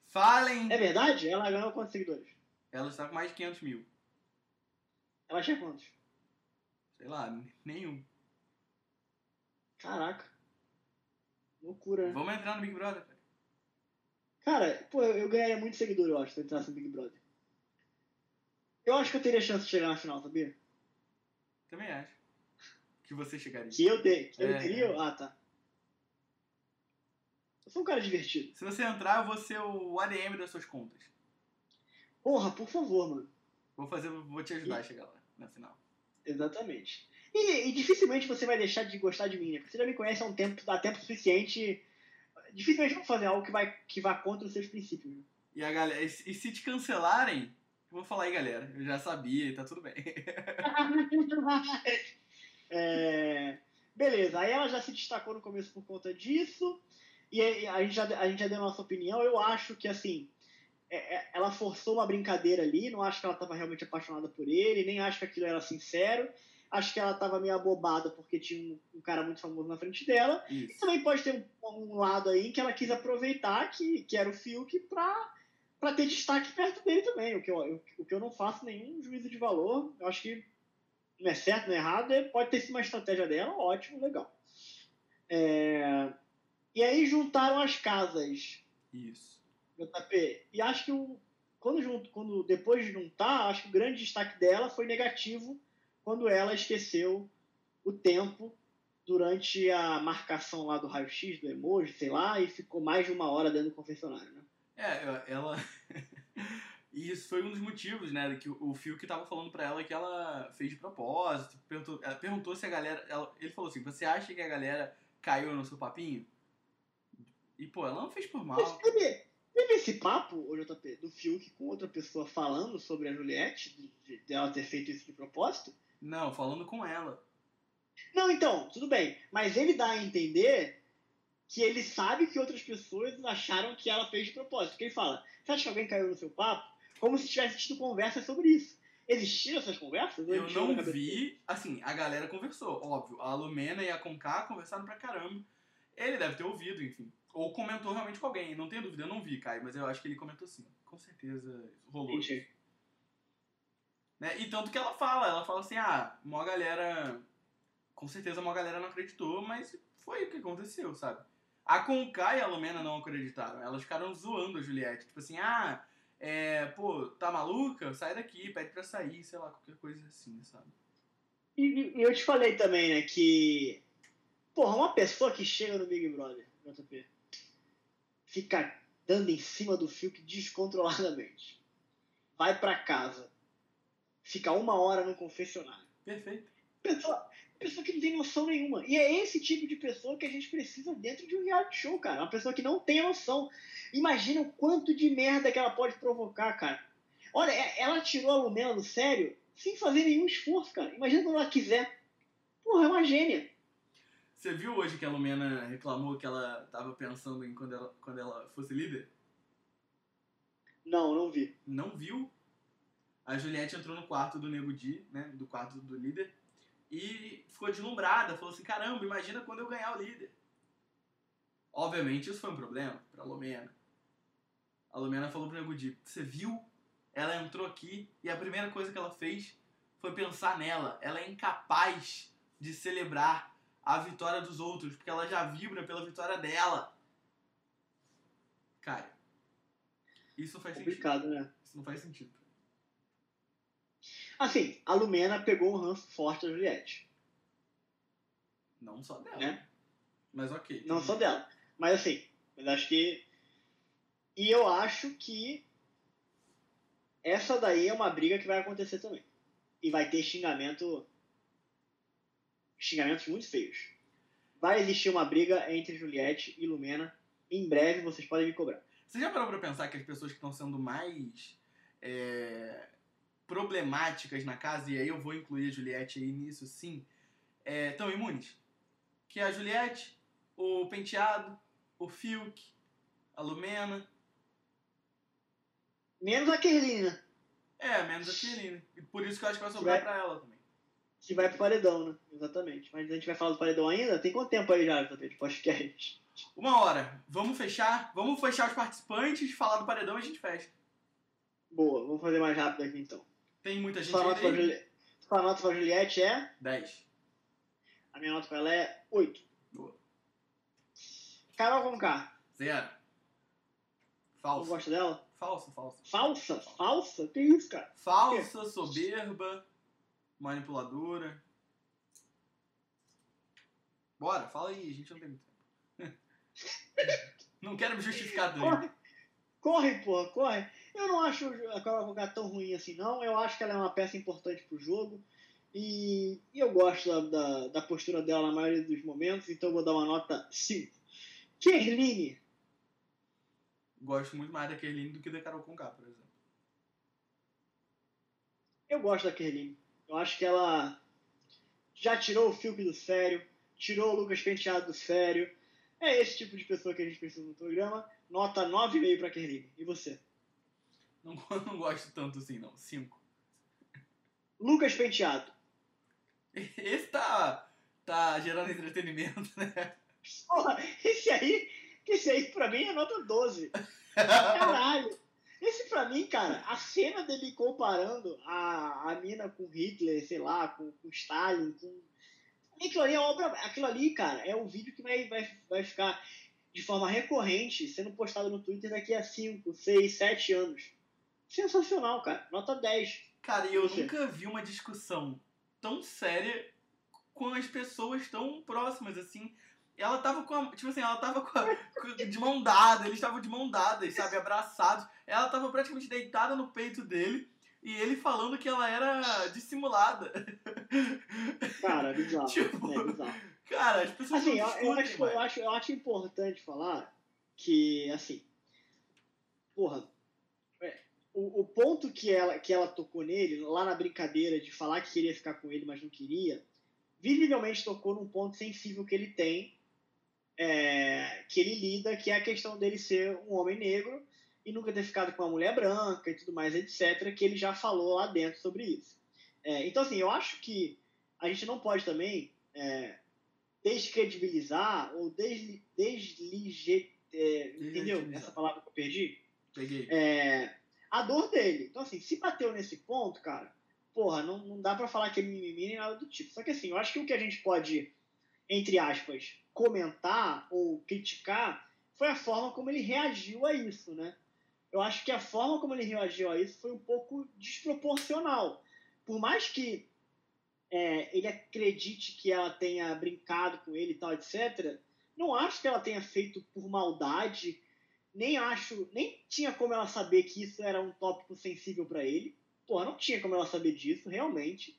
falem. É verdade? Ela ganhou quantos seguidores? Ela está com mais de 500 mil. Ela tinha quantos? Sei lá, nenhum. Caraca. Loucura. Né? Vamos entrar no Big Brother, cara. Cara, pô, eu, ganharia muito seguidor, eu acho, se eu entrasse no Big Brother. Eu acho que eu teria chance de chegar na final, sabia? Também acho. Que você chegaria. Que eu, te, que é, eu teria? Ah, tá. Eu sou um cara divertido. Se você entrar, eu vou ser o ADM das suas contas. Porra, por favor, mano. Vou fazer, vou te ajudar e... a chegar lá, na final. Exatamente. E, e, dificilmente você vai deixar de gostar de mim, né? Porque você já me conhece há um tempo, há tempo suficiente. Dificilmente vou fazer algo que, vai, que vá contra os seus princípios. Né? E, a galera, e, e se te cancelarem, eu vou falar aí, galera. Eu já sabia, tá tudo bem. (laughs) é, beleza, aí ela já se destacou no começo por conta disso. E a gente, já, a gente já deu a nossa opinião. Eu acho que, assim, é, é, ela forçou uma brincadeira ali. Não acho que ela estava realmente apaixonada por ele, nem acho que aquilo era sincero. Acho que ela estava meio abobada porque tinha um, um, cara muito famoso na frente dela. Isso. E também pode ter um, um, lado aí que ela quis aproveitar, que, que era o Fiuk, para para ter destaque perto dele também, o que, eu, eu, o que eu não faço nenhum juízo de valor. Eu acho que não é certo, não é errado, é, pode ter sido uma estratégia dela, ótimo, legal. É, e aí juntaram as casas. Isso. JP. E acho que o, quando, junto, quando depois de juntar, acho que o grande destaque dela foi negativo quando ela esqueceu o tempo durante a marcação lá do raio-x, do emoji, sei lá, e ficou mais de uma hora dentro do confessionário, né? É, ela. (laughs) E isso foi um dos motivos, né, que o o Phil que tava falando pra ela que ela fez de propósito. Perguntou, ela perguntou se a galera. ela- ele falou assim: você acha que a galera caiu no seu papinho? E, pô, ela não fez por mal. Mas teve, teve esse papo, JP, do Fiuk com outra pessoa falando sobre a Juliette, de, de- dela ter feito isso de propósito? Não, falando com ela. Não, então, tudo bem. Mas ele dá a entender que ele sabe que outras pessoas acharam que ela fez de propósito. Porque ele fala, você acha que alguém caiu no seu papo? Como se tivesse tido conversa sobre isso. Existiram essas conversas? Eu não vi. Assim, a galera conversou, óbvio. A Lumena e a Conká conversaram pra caramba. Ele deve ter ouvido, enfim. Ou comentou realmente com alguém. Não tenho dúvida, eu não vi, Caio, mas eu acho que ele comentou sim. Com certeza rolou. Entendi. Né? E tanto que ela fala, ela fala assim, ah, uma galera. Com certeza uma galera não acreditou, mas foi o que aconteceu, sabe? A Conká e a Lumena não acreditaram. Elas ficaram zoando a Juliette. Tipo assim, ah, é, pô, tá maluca? Sai daqui, pede pra sair, sei lá, qualquer coisa assim, sabe? E, e- e eu te falei também, né, que. Porra, uma pessoa que chega no Big Brother, JP, fica dando em cima do Fiuk descontroladamente. Vai pra casa. Fica uma hora no confessionário. Perfeito. Pessoa, pessoa que não tem noção nenhuma. E é esse tipo de pessoa que a gente precisa dentro de um reality show, cara. Uma pessoa que não tem noção. Imagina o quanto de merda que ela pode provocar, cara. Olha, é- ela tirou a Lumena do sério sem fazer nenhum esforço, cara. Imagina quando ela quiser. Porra, é uma gênia. Você viu hoje que a Lumena reclamou que ela tava pensando em quando ela, quando ela fosse líder? Não, não vi. Não viu? A Juliette entrou no quarto do Nego Di, né? Do quarto do líder. E ficou deslumbrada. Falou assim, caramba, imagina quando eu ganhar o líder. Obviamente isso foi um problema pra Lumena. A Lumena falou pro Nego Di, você viu? Ela entrou aqui e a primeira coisa que ela fez foi pensar nela. Ela é incapaz de celebrar a vitória dos outros, porque ela já vibra pela vitória dela. Cara, isso não faz sentido. Né? Isso não faz sentido. Assim, a Lumena pegou um ranço forte da Juliette. Não só dela. Né? Mas ok. Não só dela. Mas assim, eu acho que. E eu acho que essa daí é uma briga que vai acontecer também. E vai ter xingamento. Xingamentos muito feios. Vai existir uma briga entre Juliette e Lumena. Em breve vocês podem me cobrar. Você já parou pra pensar que as pessoas que estão sendo mais é, problemáticas na casa, e aí eu vou incluir a Juliette aí nisso sim, estão imunes? Que é a Juliette, o Penteado, o Fiuk, a Lumena, Menos a Kerline, né? é, menos a Kirline. E por isso que eu acho que vai sobrar Vai- pra ela também. Que vai pro paredão, né? Exatamente. Mas a gente vai falar do paredão ainda? Tem quanto tempo aí já, JP, de podcast? Uma hora, vamos fechar? Vamos fechar os participantes, falar do paredão e a gente fecha. Boa, vamos fazer mais rápido aqui então. Tem muita gente Sua nota pra, aí. Juli... Sua nota pra Juliette é? 10. A minha nota pra ela é 8. Boa. Carol Conká, Zero. não Falso. gosta dela? Falso, falso. Falsa? Falsa? Que isso, cara? Falsa, soberba, manipuladora. Bora, fala aí, a gente não tem muito tempo. (laughs) não quero me justificar também. Corre, corre, porra, corre. Eu não acho a Carol Conká tão ruim assim, não. Eu acho que ela é uma peça importante pro jogo. E, e eu gosto da, da, da postura dela na maioria dos momentos, então eu vou dar uma nota 5. Kerline, Gosto muito mais da Kerline do que da Carol Conká, por exemplo. eu gosto da Kerline. Eu acho que ela já tirou o Fiuk do sério, tirou o Lucas Penteado do sério. É esse tipo de pessoa que a gente precisa no programa. Nota 9,5 pra Kerline. E você? Não, (laughs) não gosto tanto assim, não. Cinco. Lucas Penteado. (laughs) Esse tá, tá gerando entretenimento, né? Porra, esse aí, esse aí pra mim é nota 12. (laughs) Caralho. Esse pra mim, cara, a cena dele comparando a, a mina com Hitler, sei lá, com, com Stalin, com. Aquilo ali é obra. Aquilo ali, cara, é um vídeo que vai, vai, vai ficar de forma recorrente sendo postado no Twitter daqui a 5, 6, 7 anos. Sensacional, cara. Nota 10. Cara, e eu Você. nunca vi uma discussão tão séria com as pessoas tão próximas, assim. Ela tava com a, tipo assim, ela tava com a, de mão dada, eles estavam de mão dadas, sabe, abraçados. Ela tava praticamente deitada no peito dele e ele falando que ela era dissimulada. Cara, bizarro. Tipo, É bizarro. Cara, as pessoas Assim, eu, eu acho, eu, acho, eu acho importante falar que, assim, porra, é, o, o ponto que ela, que ela tocou nele, lá na brincadeira de falar que queria ficar com ele, mas não queria, visivelmente tocou num ponto sensível que ele tem, é, que ele lida, que é a questão dele ser um homem negro e nunca ter ficado com uma mulher branca e tudo mais, etc., que ele já falou lá dentro sobre isso. É, então, assim, eu acho que a gente não pode também é, descredibilizar ou desli, deslige, é, entendeu? Essa palavra que eu perdi? Peguei. É, a dor dele. Então, assim, se bateu nesse ponto, cara, porra, não, não dá pra falar que ele mimimi nem nada do tipo. Só que, assim, eu acho que o que a gente pode, entre aspas, comentar ou criticar foi a forma como ele reagiu a isso, né? Eu acho que a forma como ele reagiu a isso foi um pouco desproporcional. Por mais que é, ele acredite que ela tenha brincado com ele e tal, etc., não acho que ela tenha feito por maldade, nem acho, nem tinha como ela saber que isso era um tópico sensível para ele. Porra, não tinha como ela saber disso, realmente.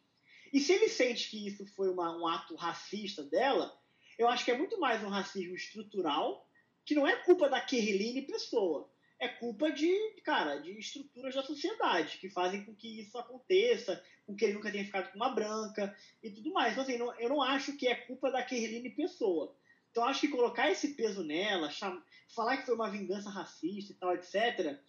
E se ele sente que isso foi uma- um ato racista dela, eu acho que é muito mais um racismo estrutural, que não é culpa da Kerline pessoa. É culpa de, cara, de estruturas da sociedade que fazem com que isso aconteça, com que ele nunca tenha ficado com uma branca e tudo mais. Então, assim, não- eu não acho que é culpa da Kerline pessoa. Então, acho que colocar esse peso nela, falar que foi uma vingança racista e tal, etc.,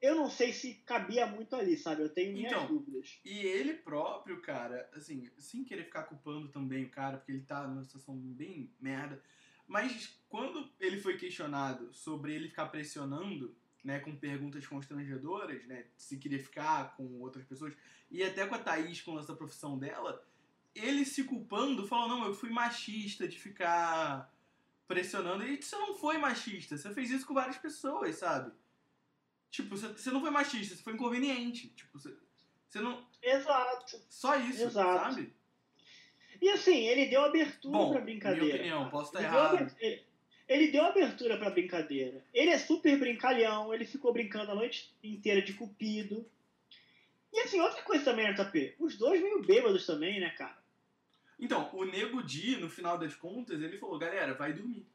eu não sei se cabia muito ali, sabe? Eu tenho minhas Então, dúvidas. E ele próprio, cara, assim, sem querer ficar culpando também o cara, porque ele tá numa situação bem merda, mas quando ele foi questionado sobre ele ficar pressionando, né, com perguntas constrangedoras, né, se queria ficar com outras pessoas, e até com a Thaís, com essa profissão dela, ele se culpando, falou, não, eu fui machista de ficar pressionando, e você não foi machista, você fez isso com várias pessoas, sabe? Tipo, você, não foi machista, você foi inconveniente, tipo, você, você não... Exato. Só isso, Exato. sabe? E assim, ele deu abertura Bom, pra brincadeira. minha opinião, posso estar Ele deu errado. aber- Ele, ele deu abertura pra brincadeira. Ele é super brincalhão, ele ficou brincando a noite inteira de cupido. E assim, outra coisa também, JP, os dois meio bêbados também, né, cara? Então, o Nego Di, no final das contas, ele falou, galera, vai dormir.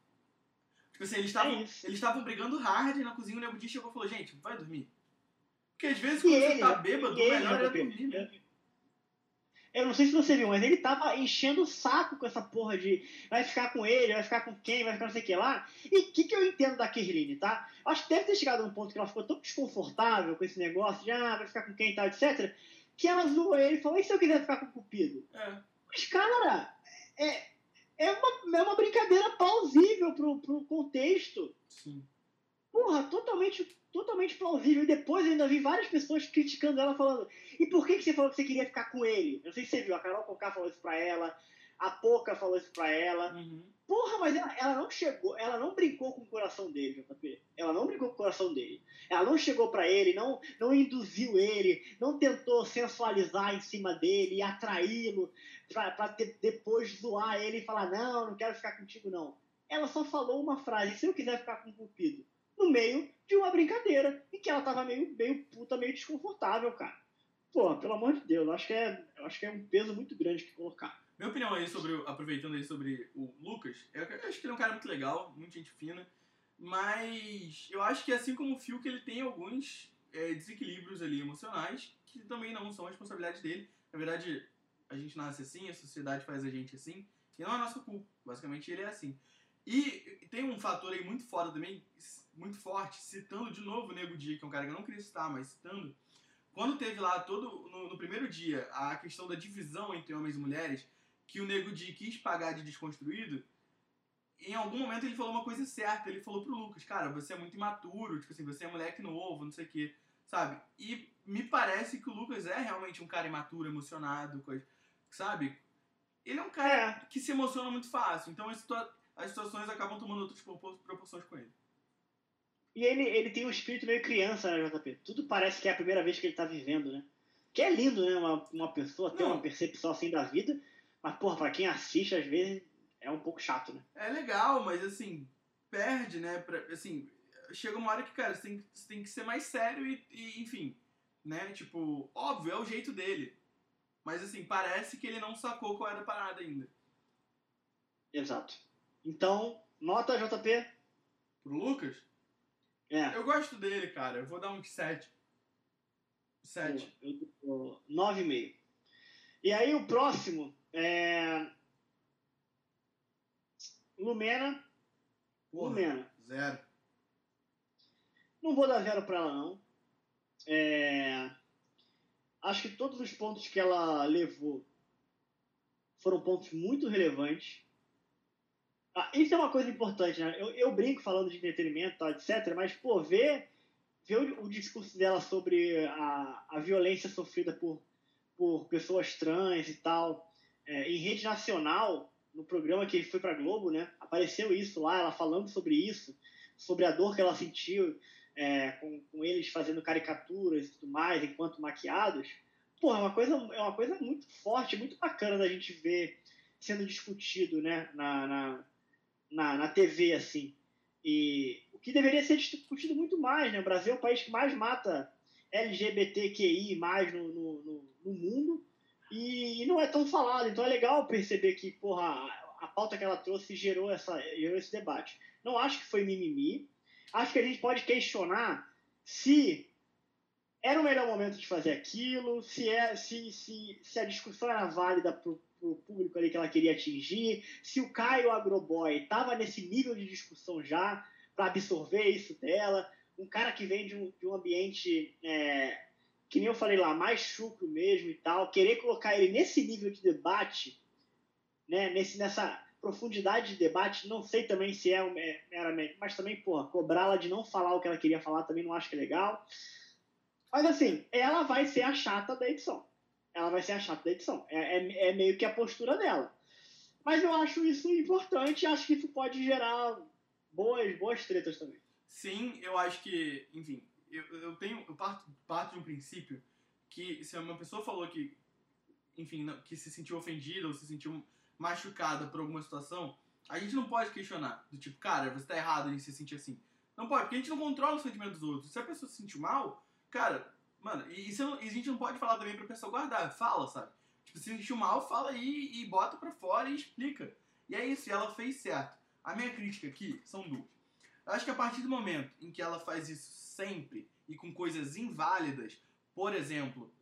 Tipo assim, eles estavam É eles estavam brigando hard na cozinha, o Nego Di chegou e falou, gente, vai dormir. Porque às vezes E quando ele, você tá né? bêbado, E o ele, melhor é dormir. né? Eu não sei se você viu, mas ele tava enchendo o saco com essa porra de vai ficar com ele, vai ficar com quem, vai ficar não sei o que lá. E o que, que eu entendo da Kerline, tá? Acho que deve ter chegado a um ponto que ela ficou tão desconfortável com esse negócio de ah, vai ficar com quem e tal, etc. Que ela zoou ele e falou: e se eu quiser ficar com o Cupido? É. Mas, cara, é, é, uma, é uma brincadeira plausível pro, pro contexto. Sim. Porra, totalmente, totalmente plausível. E depois eu ainda vi várias pessoas criticando ela, falando: e por que, que você falou que você queria ficar com ele? Eu não sei se você viu, a Carol Conká falou isso pra ela, a Poca falou isso pra ela. Uhum. Porra, mas ela, ela não chegou, ela não brincou com o coração dele, JP. Ela não brincou com o coração dele. Ela não chegou pra ele, não, não induziu ele, não tentou sensualizar em cima dele e atraí-lo ter- depois zoar ele e falar: não, não quero ficar contigo, não. Ela só falou uma frase: se eu quiser ficar com o Cupido, no meio de uma brincadeira, em que ela tava meio, meio puta, meio desconfortável, cara. Pô, pelo amor de Deus, eu acho que é, eu acho que é um peso muito grande que colocar. Minha opinião aí sobre, aproveitando aí sobre o Lucas, eu acho que ele é um cara muito legal, muito gente fina, mas eu acho que assim como o Fiuk, ele tem alguns é, desequilíbrios ali emocionais que também não são responsabilidade dele. Na verdade, a gente nasce assim, a sociedade faz a gente assim, e não é nossa culpa. Basicamente, ele é assim. E tem um fator aí muito foda também, muito forte, citando de novo o Nego Di, que é um cara que eu não queria citar, mas citando, quando teve lá todo no, no primeiro dia a questão da divisão entre homens e mulheres, que o Nego Di quis pagar de desconstruído, em algum momento ele falou uma coisa certa. Ele falou pro Lucas, cara, você é muito imaturo, tipo assim, você é moleque novo, não sei o quê, sabe? E me parece que o Lucas é realmente um cara imaturo, emocionado, coisa, sabe? Ele é um cara que se emociona muito fácil, então as, situa- as situações acabam tomando outras propor- proporções com ele. E ele, ele tem um espírito meio criança, né, JP? Tudo parece que é a primeira vez que ele tá vivendo, né? Que é lindo, né? Uma, uma pessoa ter Não. uma percepção assim da vida. Mas, porra, pra quem assiste, às vezes, é um pouco chato, né? É legal, mas assim, perde, né? Pra, assim, chega uma hora que, cara, você tem, você tem que ser mais sério e, e, enfim, né? Tipo, óbvio, é o jeito dele. Mas assim, parece que ele não sacou qual era a parada ainda. Exato. Então, nota JP? Pro Lucas? É. Eu gosto dele, cara. Eu vou dar um 7. 7. Eu dou 9,5. E aí o próximo é. Lumena. Porra, Lumena. Zero. Não vou dar zero pra ela, não. É, Acho que todos os pontos que ela levou foram pontos muito relevantes. Ah, isso é uma coisa importante, né? Eu, eu brinco falando de entretenimento, tal, etc., mas, pô, ver, ver o, o discurso dela sobre a, a violência sofrida por, por pessoas trans e tal, é, em rede nacional, no programa que ele foi pra Globo, né? Apareceu isso lá, ela falando sobre isso, sobre a dor que ela sentiu é, com, com, eles fazendo caricaturas e tudo mais, enquanto maquiados. Pô, é uma coisa, é uma coisa muito forte, muito bacana da gente ver sendo discutido, né? Na, na, na, na TV, assim. E o que deveria ser discutido muito mais, né? O Brasil é o país que mais mata LGBTQI mais no, no, no, no mundo e, e, não é tão falado. Então é legal perceber que, porra, a, pauta que ela trouxe gerou, essa, gerou esse debate. Não acho que foi mimimi. Acho que a gente pode questionar se era o melhor momento de fazer aquilo, se, é, se, se, se a discussão era válida para o público ali que ela queria atingir, se o Caio Agroboy estava nesse nível de discussão já para absorver isso dela, um cara que vem de um, de um ambiente, é, que nem eu falei lá, mais chucro mesmo e tal, querer colocar ele nesse nível de debate, né, nesse, nessa profundidade de debate, não sei também se é meramente, mas também, porra, cobrá-la de não falar o que ela queria falar também não acho que é legal. Mas assim, ela vai ser a chata da edição. Ela vai ser a chata da edição. É, é, é meio que a postura dela. Mas eu acho isso importante e acho que isso pode gerar boas, boas tretas também. Sim, eu acho que, enfim, eu, eu tenho. Eu parto, parto de um princípio que se uma pessoa falou que, enfim, que se sentiu ofendida ou se sentiu machucada por alguma situação, a gente não pode questionar. Do tipo, cara, você tá errado em se sentir assim. Não pode, porque a gente não controla o sentimento dos outros. Se a pessoa se sentiu mal, Cara, mano, e, isso, e a gente não pode falar também pra pessoa guardar. Fala, sabe? Tipo, se sentiu mal, fala aí e bota pra fora e explica. E é isso, e ela fez certo. A minha crítica aqui são duas. Eu acho que a partir do momento em que ela faz isso sempre e com coisas inválidas, por exemplo,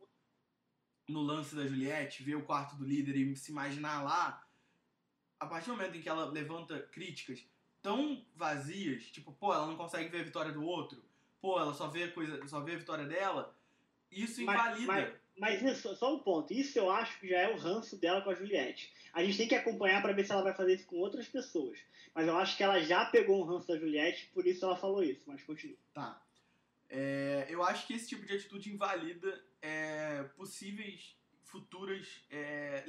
no lance da Juliette, ver o quarto do líder e se imaginar lá, a partir do momento em que ela levanta críticas tão vazias, tipo, pô, ela não consegue ver a vitória do outro, pô, ela só vê a coisa, só vê a vitória dela, isso invalida. Mas, mas, mas isso, só um ponto, isso eu acho que já é o ranço dela com a Juliette. A gente tem que acompanhar para ver se ela vai fazer isso com outras pessoas. Mas eu acho que ela já pegou um ranço da Juliette, por isso ela falou isso, mas continua. Tá. É, eu acho que esse tipo de atitude invalida é, possíveis futuras é,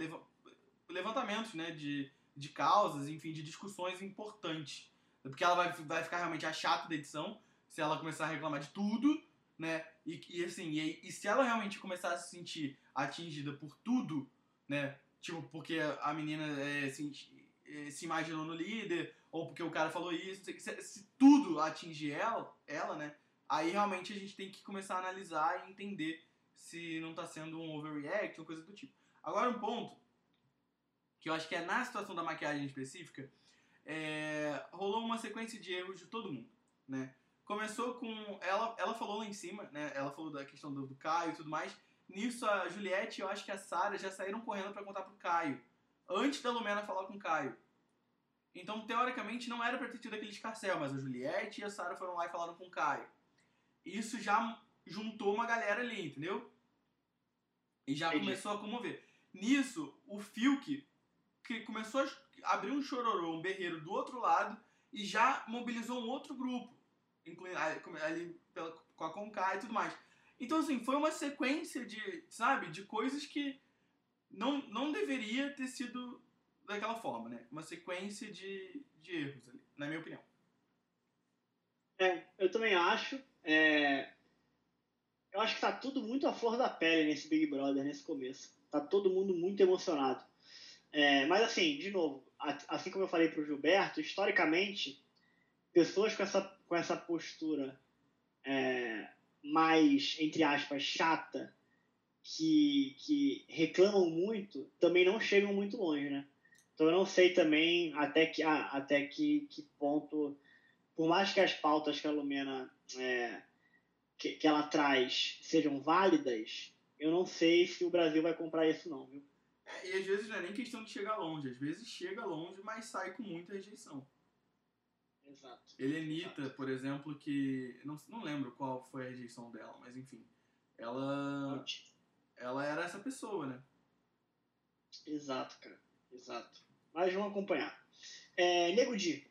levantamentos né, de, de causas, enfim, de discussões importantes. Porque ela vai, vai ficar realmente a chata da edição, se ela começar a reclamar de tudo, né? E, e assim, e, e, se ela realmente começar a se sentir atingida por tudo, né? Tipo, porque a menina se, é, se imaginou no líder, ou porque o cara falou isso, se, se tudo atingir ela, ela, né? Aí realmente a gente tem que começar a analisar e entender se não tá sendo um overreact ou coisa do tipo. Agora um ponto que eu acho que é na situação da maquiagem específica, é, rolou uma sequência de erros de todo mundo, né? Começou com. Ela, ela falou lá em cima, né? Ela falou da questão do, do Caio e tudo mais. Nisso, a Juliette e eu acho que a Sarah já saíram correndo para contar pro Caio. Antes da Lumena falar com o Caio. Então, teoricamente, não era pra ter tido aquele escarcel, mas a Juliette e a Sarah foram lá e falaram com o Caio. Isso já juntou uma galera ali, entendeu? E já Entendi. começou a comover. Nisso, o Fiuk que começou a abrir um chororô, um berreiro do outro lado e já mobilizou um outro grupo incluindo ali pela, com a Conká e tudo mais. Então, assim, foi uma sequência de, sabe, de coisas que não, não deveria ter sido daquela forma, né? Uma sequência de, de erros ali, na minha opinião. É, eu também acho. É... Eu acho que tá tudo muito à flor da pele nesse Big Brother, nesse começo. Tá todo mundo muito emocionado. É, mas assim, de novo, assim como eu falei para o Gilberto, historicamente, pessoas com essa, com essa postura é, mais, entre aspas, chata, que, que reclamam muito, também não chegam muito longe, né? Então eu não sei também até que, ah, até que, que ponto, por mais que as pautas que a Lumena é, que, que ela traz sejam válidas, eu não sei se o Brasil vai comprar isso não, viu? É, e às vezes não é nem questão de chegar longe, às vezes chega longe, mas sai com muita rejeição. Exato. Helenita, Exato. por exemplo, que. Não, não lembro qual foi a rejeição dela, mas enfim. Ela. Ela era essa pessoa, né? Exato, cara. Exato. Mas vamos acompanhar. É, Nego Di.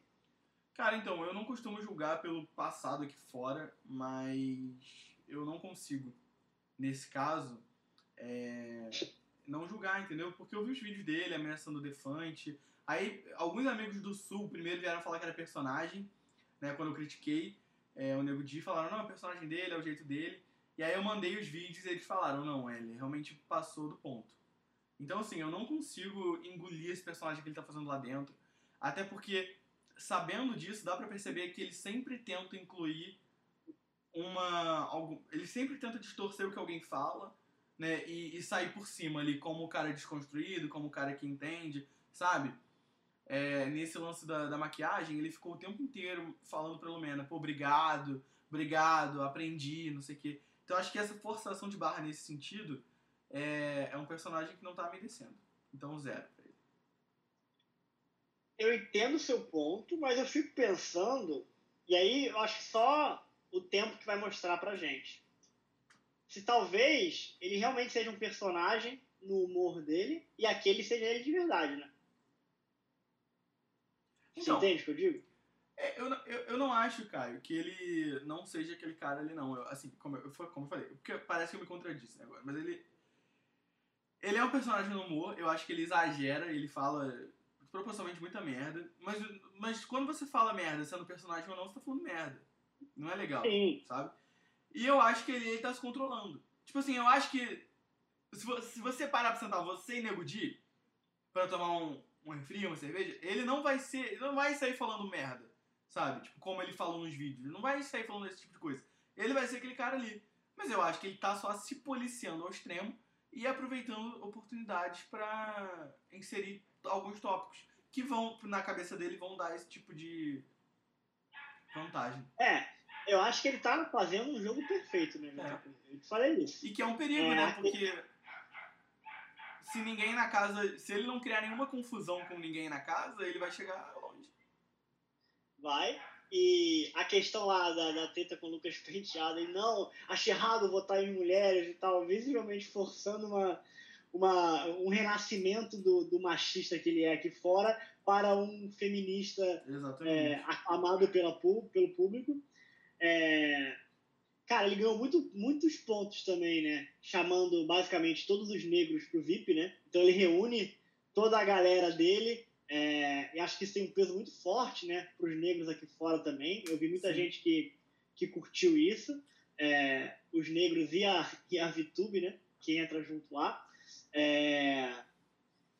Cara, então, eu não costumo julgar pelo passado aqui fora, mas eu não consigo, nesse caso, é, não julgar, entendeu? Porque eu vi os vídeos dele ameaçando o Defante. Aí, alguns amigos do Sul primeiro vieram falar que era personagem, né? Quando eu critiquei é, o Nego Di, falaram, não, é personagem dele, é o jeito dele. E aí eu mandei os vídeos e eles falaram, não, ele realmente passou do ponto. Então, assim, eu não consigo engolir esse personagem que ele tá fazendo lá dentro. Até porque, sabendo disso, dá para perceber que ele sempre tenta incluir uma. Algum, ele sempre tenta distorcer o que alguém fala, né? E, e sair por cima ali, como o cara desconstruído, como o cara que entende, sabe? É, nesse lance da, da, maquiagem, ele ficou o tempo inteiro falando pra Lumena, pô, obrigado, obrigado, aprendi, não sei o quê. Então acho que essa forçação de barra nesse sentido é, é um personagem que não tá merecendo. Então, zero. Eu entendo o seu ponto, mas eu fico pensando, e aí eu acho que só o tempo que vai mostrar pra gente. Se talvez ele realmente seja um personagem no humor dele e aquele seja ele de verdade, né? Então, Você entende o que eu digo? É, eu, eu, eu não acho, Caio, que ele não seja aquele cara ali, não. Eu, assim, como eu, como eu falei, porque parece que eu me contradisse né, agora, mas ele. Ele é um personagem no humor, eu acho que ele exagera, ele fala proporcionalmente muita merda, mas, mas quando você fala merda, sendo personagem ou não, você tá falando merda. Não é legal, Sim. sabe? E eu acho que ele, ele tá se controlando. Tipo assim, eu acho que se, se você parar pra sentar você e Nego Di pra tomar um, um refri, uma cerveja, ele não vai ser. Ele não vai sair falando merda, sabe? Tipo, como ele falou nos vídeos. Ele não vai sair falando esse tipo de coisa. Ele vai ser aquele cara ali. Mas eu acho que ele tá só se policiando ao extremo e aproveitando oportunidades para inserir alguns tópicos que vão, na cabeça dele, vão dar esse tipo de vantagem. É, eu acho que ele tá fazendo um jogo perfeito, né? É. Eu te falei isso. E que é um perigo, é, né? Porque se ninguém na casa. Se ele não criar nenhuma confusão com ninguém na casa, ele vai chegar longe. Vai. E a questão lá da, da treta com o Lucas Penteado, e não, acho errado votar em mulheres e tal, visivelmente forçando uma, uma, um renascimento do, do machista que ele é aqui fora para um feminista é, aclamado pela, pelo público. É, Cara, ele ganhou muito, muitos pontos também, né? Chamando basicamente todos os negros pro VIP, né? Então ele reúne toda a galera dele. É, e acho que isso tem um peso muito forte, né? Para os negros aqui fora também. Eu vi muita Sim. gente que, que curtiu isso. É, os negros e a, e a VTube, né? Que entra junto lá. É...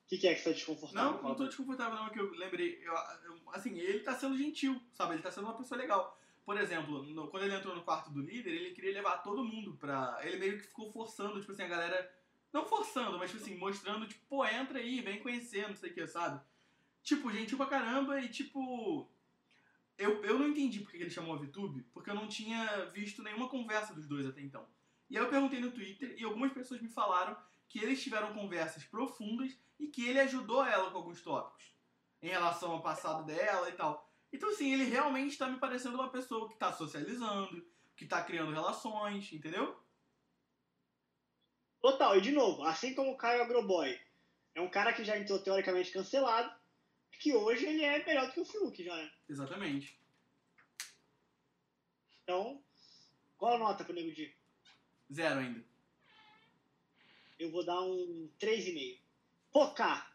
O que, que, é que você tá desconfortável? Não, não tô desconfortável, não, é que eu lembrei. Eu, eu, assim, ele tá sendo gentil, sabe? Ele tá sendo uma pessoa legal por exemplo, no, quando ele entrou no quarto do líder, ele queria levar todo mundo pra. Ele meio que ficou forçando, tipo assim, a galera. Não forçando, mas tipo assim, mostrando, tipo, pô, entra aí, vem conhecer, não sei o que, sabe? Tipo, gentil pra caramba e tipo. Eu, eu não entendi porque ele chamou a VTube, porque eu não tinha visto nenhuma conversa dos dois até então. E aí eu perguntei no Twitter e algumas pessoas me falaram que eles tiveram conversas profundas e que ele ajudou ela com alguns tópicos em relação ao passado dela e tal. Então, assim, ele realmente está me parecendo uma pessoa que está socializando, que está criando relações, entendeu? Total, e de novo, assim como o Caio Agroboy é um cara que já entrou teoricamente cancelado, que hoje ele é melhor do que o Fiuk já, né? Exatamente. Então, qual a nota pro Nego Di? Zero ainda. Eu vou dar um 3,5. Pocá!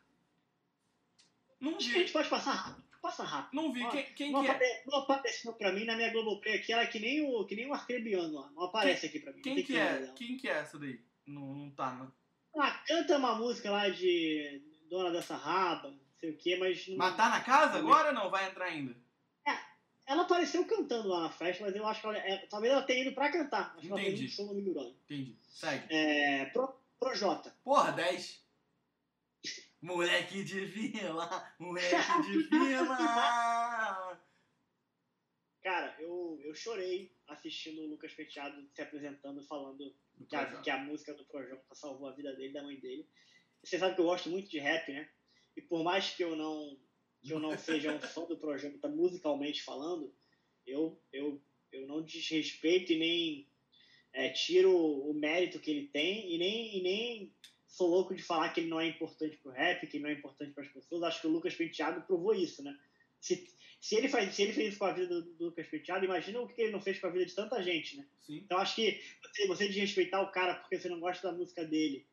Não Acho vi. que a gente pode passar rápido. Passa rápido. Não vi. Quem, quem não, que é? não apareceu pra mim na minha Globoplay aqui. Ela é que nem o, que nem o arcrebiano lá. Não aparece quem, aqui pra mim. Quem que, é? Quem que é essa daí? Não, não tá, né? Ah, canta uma música lá de dona dessa raba, não sei o quê, mas. Não... Mas tá na casa agora ou não? Vai entrar ainda? Ela apareceu cantando lá na festa, mas eu acho que ela. É, talvez ela tenha ido pra cantar. Acho que ela Entendi. fez um show no Big Brother. Entendi. Segue. É, Pro, Projota. Porra, 10. Moleque de vila, moleque de (laughs) vila. Cara, eu, eu chorei assistindo o Lucas Penteado se apresentando, falando Do que a, que a música do Projota salvou a vida dele e da mãe dele. Você sabe que eu gosto muito de rap, né? E por mais que eu não, que eu não seja um fã do Projota musicalmente falando, eu, eu, eu não desrespeito e nem é, tiro o mérito que ele tem e nem, e nem sou louco de falar que ele não é importante pro rap, que ele não é importante para as pessoas. Acho que o Lucas Penteado provou isso, né? Se, se, ele faz, se ele fez isso com a vida do, do Lucas Penteado, imagina o que ele não fez com a vida de tanta gente, né? Sim. Então acho que você, você desrespeitar o cara porque você não gosta da música dele,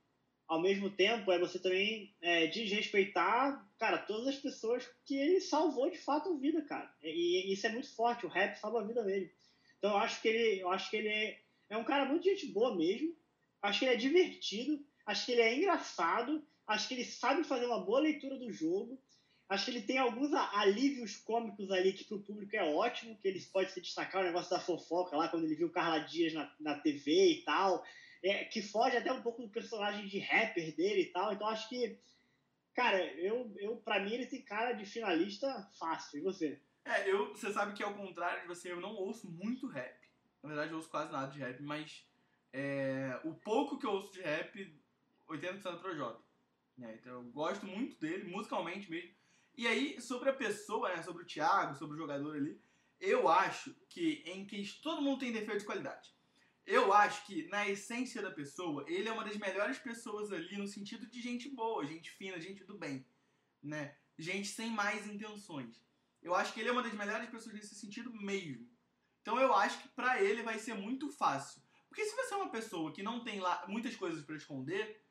ao mesmo tempo é você também é, desrespeitar, cara, todas as pessoas que ele salvou de fato a vida, cara. E, e isso é muito forte, o rap salva a vida dele. Então eu acho que ele, eu acho que ele é, um cara muito gente boa mesmo. Acho que ele é divertido, acho que ele é engraçado, acho que ele sabe fazer uma boa leitura do jogo. Acho que ele tem alguns alívios cômicos ali que pro público é ótimo, que ele pode se destacar, o negócio da fofoca lá, quando ele viu Carla Dias na, na TV e tal, é, que foge até um pouco do personagem de rapper dele e tal. Então acho que, cara, eu, eu para mim ele tem cara de finalista fácil. E você? É, eu, você sabe que ao contrário de você, eu não ouço muito rap. Na verdade, eu ouço quase nada de rap, mas é, o pouco que eu ouço de rap, 80% é Projota. Né? Então eu gosto muito dele, musicalmente mesmo. E aí, sobre a pessoa, né, sobre o Thiago, sobre o jogador ali, eu acho que em que todo mundo tem defeito de qualidade. Eu acho que, na essência da pessoa, ele é uma das melhores pessoas ali no sentido de gente boa, gente fina, gente do bem. Né? Gente sem mais intenções. Eu acho que ele é uma das melhores pessoas nesse sentido mesmo. Então eu acho que pra ele vai ser muito fácil. Porque se você é uma pessoa que não tem lá muitas coisas pra esconder,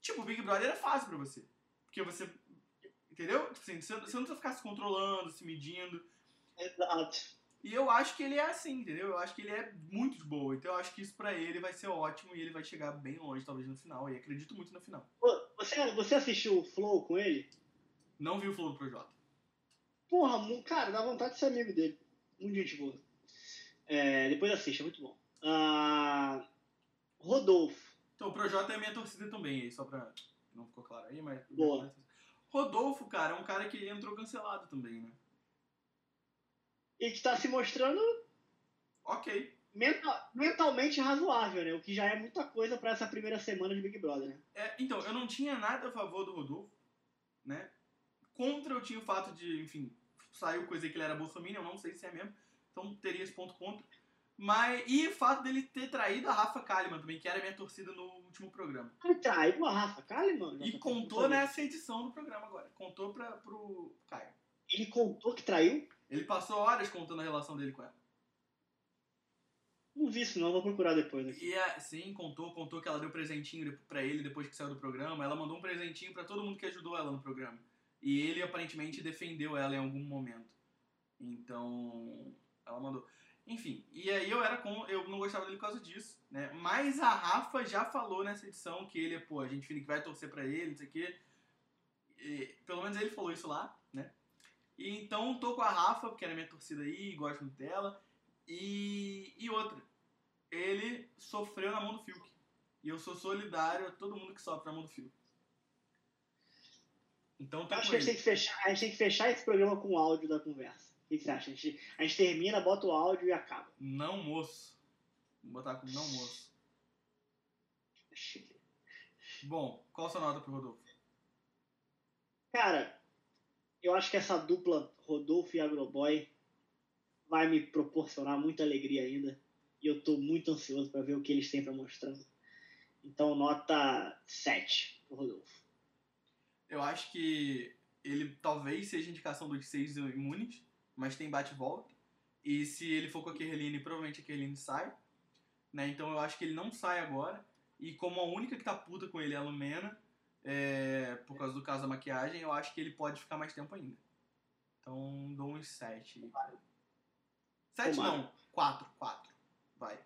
tipo, o Big Brother é fácil pra você. Porque você. Entendeu? Tipo assim, você, não precisa ficar se controlando, se medindo. Exato. E eu acho que ele é assim, entendeu? Eu acho que ele é muito de boa. Então eu acho que isso pra ele vai ser ótimo e ele vai chegar bem longe, talvez no final. E acredito muito no final. Você, você assistiu o Flow com ele? Não vi o Flow do Projota. Porra, cara, dá vontade de ser amigo dele. Muito gente boa. É, depois assiste, é muito bom. Ah, Rodolfo. Então, o Projota é minha torcida também, só pra. Não ficou claro aí, mas. Boa. Rodolfo, cara, é um cara que entrou cancelado também, né? E que tá se mostrando Ok. mental- mentalmente razoável, né? O que já é muita coisa pra essa primeira semana de Big Brother, né? É, então, eu não tinha nada a favor do Rodolfo, né? Contra eu tinha o fato de, enfim, saiu coisa que ele era bolsominion, eu não sei se é mesmo. Então teria esse ponto contra. Mas, e o fato dele ter traído a Rafa Kalimann também, que era minha torcida no último programa. Ele traiu a Rafa Kalimann? E Não, contou nessa edição do programa agora. Contou pra, pro Caio. Ele contou que traiu? Ele passou horas contando a relação dele com ela. Não vi isso não, vou procurar depois aqui. E a- sim, contou, contou que ela deu presentinho pra ele depois que saiu do programa. Ela mandou um presentinho pra todo mundo que ajudou ela no programa. E ele aparentemente defendeu ela em algum momento. Então, ela mandou. Enfim, e aí eu era com. Eu não gostava dele por causa disso, né? Mas a Rafa já falou nessa edição que ele é, pô, a gente que vai torcer pra ele, não sei o quê. E, pelo menos ele falou isso lá, né? E então tô com a Rafa, porque era minha torcida aí, gosto muito dela. E, e outra, ele sofreu na mão do Fiuk. E eu sou solidário a todo mundo que sofre na mão do Fiuk. Então Eu acho com que a gente, tem que fechar, a gente tem que fechar esse programa com o áudio da conversa. O que que você acha? A gente, a gente termina, bota o áudio e acaba. Não moço. Vou botar como não moço. Bom, qual a sua nota pro Rodolfo? Cara, eu acho que essa dupla Rodolfo e Agroboy vai me proporcionar muita alegria ainda. E eu tô muito ansioso para ver o que eles têm para mostrar. Então, nota 7 pro Rodolfo. Eu acho que ele talvez seja indicação dos seis imunes, mas tem bate e volta. E se ele for com a Kerline, provavelmente a Kerline sai. Né? Então eu acho que ele não sai agora. E como a única que tá puta com ele é a Lumena, é, por causa do caso da maquiagem, eu acho que ele pode ficar mais tempo ainda. Então dou uns sete. Sete Tomara. não, quatro, quatro. Vai.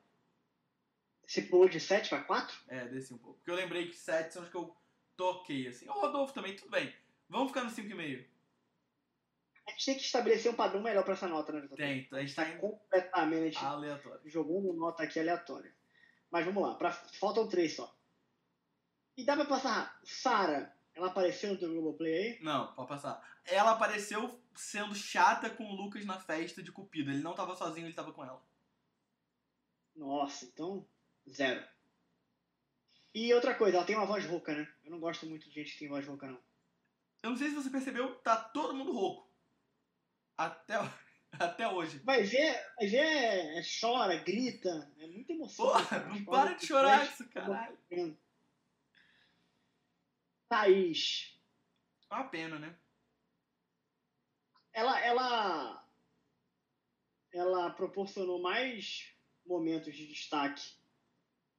Você pulou de 7 para 4? É, desci um pouco. Porque eu lembrei que sete são os que eu ok, assim. O Rodolfo também, tudo bem. Vamos ficar no 5,5. A gente tem que estabelecer um padrão melhor pra essa nota, né, JP? Tem, a gente tá indo completamente aleatório. jogou uma nota aqui aleatória. Mas vamos lá, pra, faltam três só. E dá pra passar. Sara, ela apareceu no teu Globoplay aí? Não, pode passar. Ela apareceu sendo chata com o Lucas na festa de Cupido. Ele não tava sozinho, ele tava com ela. Nossa, então, zero. E outra coisa, ela tem uma voz rouca, né? Eu não gosto muito de gente que tem voz rouca, não. Eu não sei se você percebeu, tá todo mundo rouco. Até, (laughs) até hoje. Vai ver, vai ver, é, chora, grita, é muita emoção. Porra, não (laughs) para de chorar isso, caralho. Thaís, É uma pena, né? ela, ela, ela proporcionou mais momentos de destaque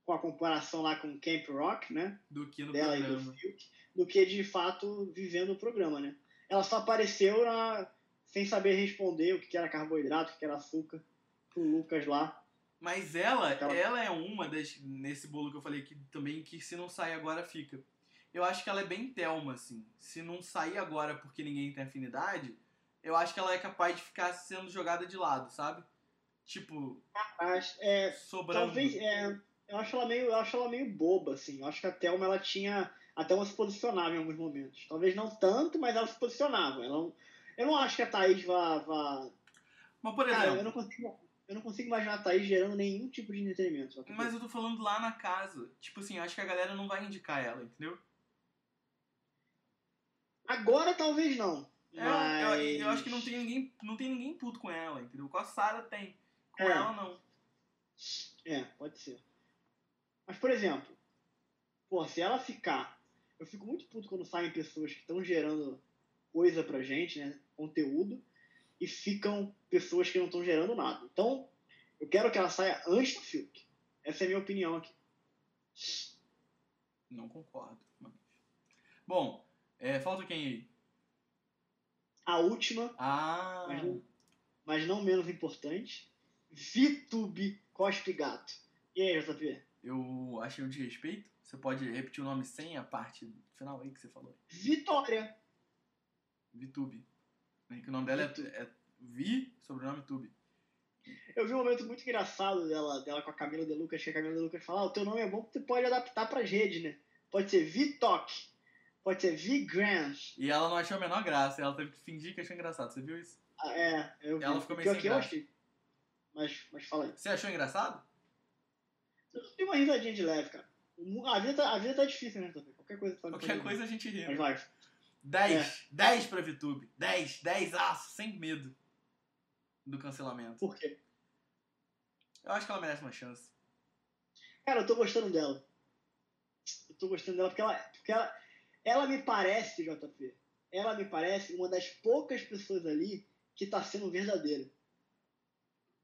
com a comparação lá com Camp Rock, né? Do que no dela e do programa. Fiuk, do que de fato vivendo o programa, né? Ela só apareceu na, sem saber responder o que era carboidrato, o que era açúcar, pro Lucas lá. Mas ela, Aquela- ela é uma das, nesse bolo que eu falei aqui também, que se não sair agora fica. Eu acho que ela é bem Thelma, assim. Se não sair agora porque ninguém tem afinidade, eu acho que ela é capaz de ficar sendo jogada de lado, sabe? Tipo, Mas, é, sobrando. talvez, é, eu acho ela meio, eu acho ela meio boba, assim. Eu acho que a Thelma ela tinha até ela se posicionava em alguns momentos. Talvez não tanto, mas ela se posicionava. Ela eu não acho que a Thaís vá, vá Mas, por Cara, eu exemplo, não consigo, eu não consigo imaginar a Thaís gerando nenhum tipo de entretenimento. mas eu tô falando lá na casa. Tipo assim, eu acho que a galera não vai indicar ela, entendeu? Agora talvez não. É, mas... eu, eu acho que não tem ninguém, não tem ninguém puto com ela, entendeu? Com a Sarah tem. Com É. ela não. É, pode ser. Mas, por exemplo, pô, se ela ficar. Eu fico muito puto quando saem pessoas que estão gerando coisa pra gente, né? Conteúdo, e ficam pessoas que não estão gerando nada. Então, eu quero que ela saia antes do Fiuk. Essa é a minha opinião aqui. Não concordo. Mas... Bom, é, falta quem aí? A última, Ah, mas não, mas não menos importante, VTube Cospe Gato. E aí, JP? eu achei um desrespeito. Você pode repetir o nome sem a parte final aí que você falou? Vitória. Vitube. Né, Que o nome dela é, é Vi, sobrenome Tube. Eu vi um momento muito engraçado dela, dela com a Camila De Lucas, que a Camila De Lucas fala, ah, o teu nome é bom porque tu pode adaptar pras redes, né? Pode ser Vitok, pode ser Vigram. E ela não achou a menor graça, ela teve que fingir que achou engraçado. Você viu isso? Ah, é, eu vi. Ela ficou meio sem que eu achei. Mas, mas fala aí. Você achou engraçado? Eu dei uma risadinha de leve, cara. A vida tá, a vida tá difícil, né. Qualquer coisa pode Qualquer coisa a gente ri. Mas vai. 10. 10 pra Vitube. 10. 10 aço, sem medo do cancelamento. Por quê? Eu acho que ela merece uma chance. Cara, eu tô gostando dela. Eu tô gostando dela porque ela, porque ela, ela me parece, JP, ela me parece uma das poucas pessoas ali que tá sendo verdadeira.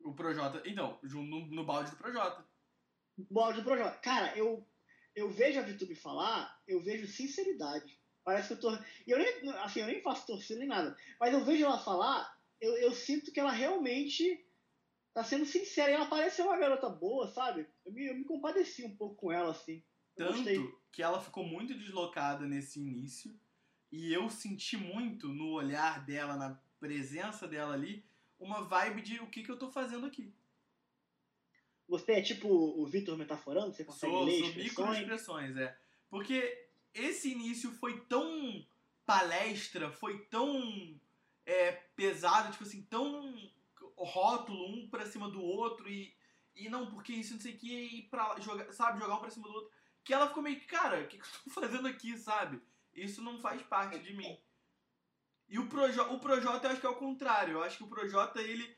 O Projota. Então, no, no balde do Projota. Áudio do Projota. Cara, eu, eu vejo a VTube falar, eu vejo sinceridade. Parece que eu tô. E eu nem, assim, eu nem faço torcida nem nada. Mas eu vejo ela falar, eu, eu sinto que ela realmente tá sendo sincera. E ela parece ser uma garota boa, sabe? Eu me, eu me compadeci um pouco com ela, assim. Eu gostei. Tanto que ela ficou muito deslocada nesse início. E eu senti muito no olhar dela, na presença dela ali, uma vibe de o que, que eu tô fazendo aqui. Você é tipo o Vitor metaforando? Você consegue Sou, ler sou expressões? microexpressões, é. Porque esse início foi tão palestra, foi tão é, pesado, tipo assim, tão rótulo um pra cima do outro e, e não, porque isso não sei o que, e pra jogar, sabe, jogar um pra cima do outro, que ela ficou meio que, cara, o que, que eu tô (laughs) fazendo aqui, sabe? Isso não faz parte de mim. E o, Projo, o Projota eu acho que é o contrário, eu acho que o Projota, ele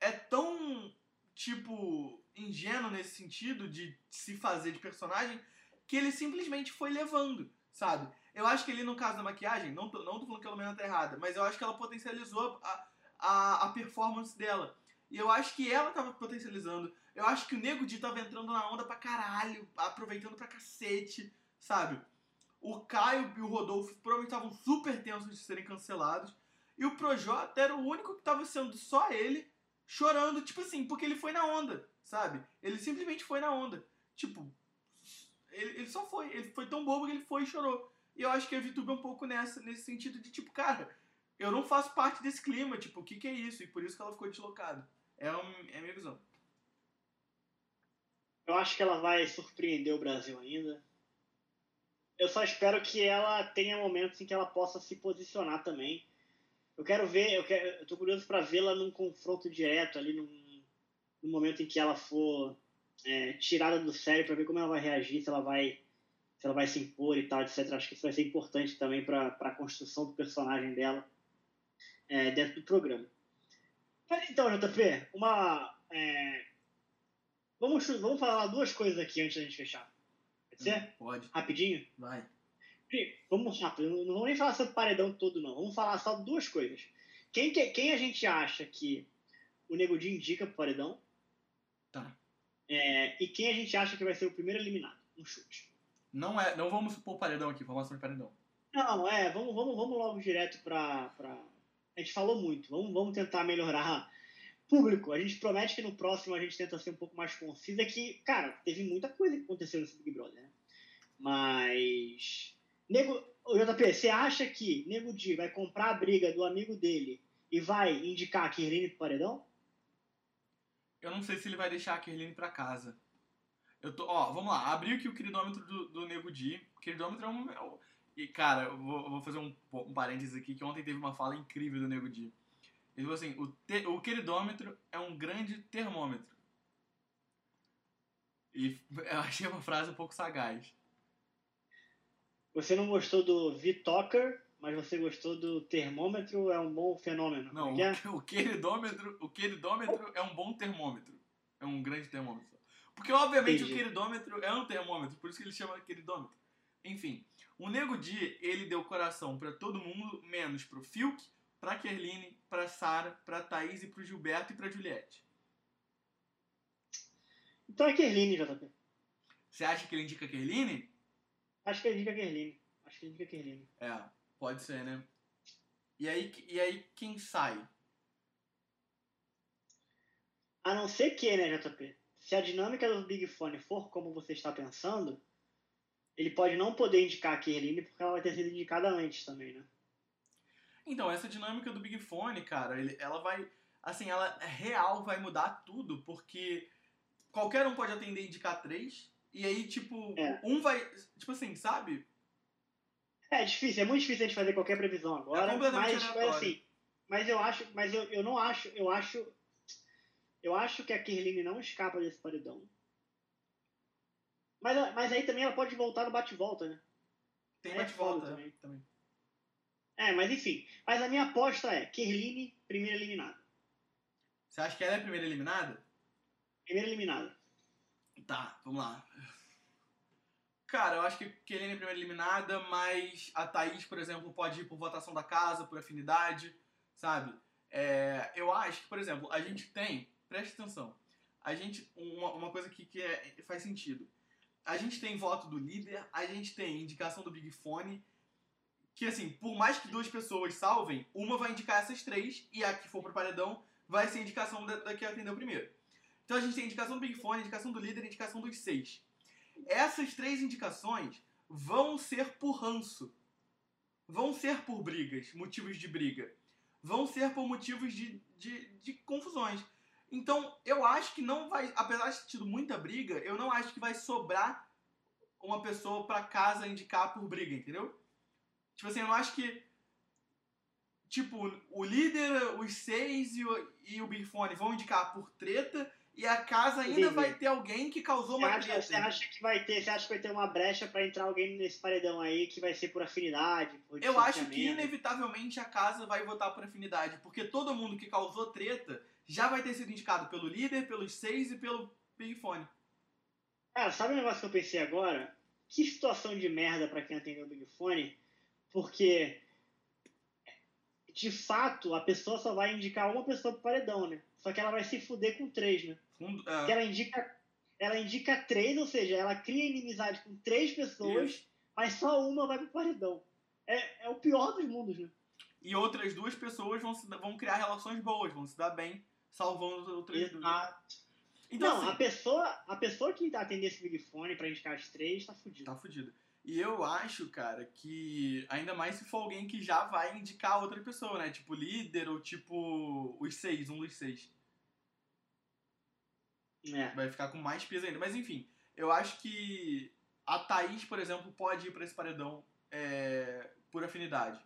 é tão, tipo, ingênuo nesse sentido de se fazer de personagem, que ele simplesmente foi levando, sabe? Eu acho que ele, no caso da maquiagem, não tô, não tô falando que a Lumena tá errada, mas eu acho que ela potencializou a, a, a performance dela. E eu acho que ela tava potencializando. Eu acho que o Nego Di tava entrando na onda pra caralho, aproveitando pra cacete, sabe? O Caio e o Rodolfo provavelmente estavam super tensos de serem cancelados. E o Projota era o único que tava sendo só ele, chorando, tipo assim, porque ele foi na onda, sabe? Ele simplesmente foi na onda. Tipo, ele, ele só foi. Ele foi tão bobo que ele foi e chorou. E eu acho que a VTube é um pouco nessa, nesse sentido de, tipo, cara, eu não faço parte desse clima, tipo, o que, que é isso? E por isso que ela ficou deslocada. É, um, é a minha visão. Eu acho que ela vai surpreender o Brasil ainda. Eu só espero que ela tenha momentos em que ela possa se posicionar também. Eu quero ver, eu, quero, eu tô curioso para vê-la num confronto direto ali, num, num momento em que ela for é, tirada do sério, para ver como ela vai reagir, se ela vai se ela vai se impor e tal, etc. Acho que isso vai ser importante também para a construção do personagem dela é, dentro do programa. Mas então, JP, uma. É, vamos, vamos falar duas coisas aqui antes da gente fechar. Pode ser? Pode. Rapidinho? Vai. Vamos rápido, não vamos nem falar sobre o paredão todo, não. Vamos falar só duas coisas. Quem, que, quem a gente acha que o Nego Di indica pro paredão? Tá. É, e quem a gente acha que vai ser o primeiro eliminado? Um chute. Não, é, não vamos supor paredão aqui, vamos sobre paredão. Não, é, vamos, vamos, vamos logo direto pra, pra. A gente falou muito, vamos, vamos tentar melhorar. Público, a gente promete que no próximo a gente tenta ser um pouco mais concisa, que, cara, teve muita coisa que aconteceu nesse Big Brother, né? Mas. Nego, JP, você acha que Nego Di vai comprar a briga do amigo dele e vai indicar a Kirline pro paredão? Eu não sei se ele vai deixar a Kirline pra casa. Eu tô, ó, vamos lá, abri aqui o queridômetro do, do Nego Di. Queridômetro é um. É um e, cara, eu vou, eu vou fazer um, um parênteses aqui, que ontem teve uma fala incrível do Nego Di. Ele falou assim: o, te, o queridômetro é um grande termômetro. E (laughs) eu achei uma frase um pouco sagaz. Você não gostou do V-Talker, mas você gostou do termômetro, é um bom fenômeno. Não, é? o, o queridômetro, o queridômetro é um bom termômetro. É um grande termômetro. Porque, obviamente, Entendi. o queridômetro é um termômetro, por isso que ele chama queridômetro. Enfim, o Nego Di, ele deu coração para todo mundo, menos pro Fiuk, pra Kerline, pra Sara, pra Thaís e pro Gilberto e pra Juliette. Então é Kerline, JP. Você acha que ele indica Kerline? Acho que ele indica Kerline. Acho que ele indica Kerline. É, pode ser, né? E aí, e aí quem sai? A não ser que, né, JP? Se a dinâmica do Big Fone for como você está pensando, ele pode não poder indicar a Kerline porque ela vai ter sido indicada antes também, né? Então, essa dinâmica do Big Fone, cara, ele, ela vai. Assim, ela real vai mudar tudo, porque qualquer um pode atender e indicar três, e aí, tipo, é. um vai. Tipo assim, sabe? É difícil, é muito difícil a gente fazer qualquer previsão agora. É mas, mas assim, mas eu acho, mas eu, eu não acho, eu acho eu acho que a Kirline não escapa desse paredão. Mas, mas aí também ela pode voltar no bate-volta, né? Tem é bate-volta também. também. É, mas enfim. Mas a minha aposta é Kirline, primeira eliminada. Você acha que ela é a primeira eliminada? Primeira eliminada. Tá, vamos lá. Cara, eu acho que Kirline é primeira eliminada, mas a Thaís, por exemplo, pode ir por votação da casa, por afinidade, sabe? É, eu acho que, por exemplo, a gente tem preste atenção. A gente, uma, uma coisa aqui que é, faz sentido. A gente tem voto do líder, a gente tem indicação do Big Fone, que assim, por mais que duas pessoas salvem, uma vai indicar essas três, e a que for pro paredão vai ser a indicação da, da que atendeu primeiro. Então a gente tem indicação do Big Fone, indicação do líder indicação dos seis. Essas três indicações vão ser por ranço. Vão ser por brigas, motivos de briga. Vão ser por motivos de, de, de confusões. Então, eu acho que não vai, apesar de ter tido muita briga, eu não acho que vai sobrar uma pessoa para casa indicar por briga, entendeu? Tipo assim, eu não acho que. Tipo, o líder, os seis e o, e o Big Fone vão indicar por treta e a casa ainda vai ter alguém que causou uma acha. Você acha que vai ter, você acha que vai ter uma brecha para entrar alguém nesse paredão aí que vai ser por afinidade? Por eu acho que inevitavelmente a casa vai votar por afinidade, porque todo mundo que causou treta já vai ter sido indicado pelo líder, pelos seis e pelo Big Fone. Cara, sabe um negócio que eu pensei agora? Que situação de merda para quem atendeu o Big Fone, porque de fato a pessoa só vai indicar uma pessoa pro paredão, né? Só que ela vai se fuder com três, né? Fundo, é. ela indica ela indica três, ou seja, ela cria inimizade com três pessoas, Isso. mas só uma vai pro paredão. É, é o pior dos mundos, né? E outras duas pessoas vão, se, vão criar relações boas, vão se dar bem salvando os outros Exato. Então, não, assim, a, pessoa, a pessoa que atender esse Big Fone pra indicar as três tá fudida. Tá fudida. E eu acho, cara, que ainda mais se for alguém que já vai indicar outra pessoa, né? Tipo líder ou tipo os seis, um dos seis. É. Vai ficar com mais peso ainda. Mas enfim, eu acho que a Thaís, por exemplo, pode ir pra esse paredão é, por afinidade.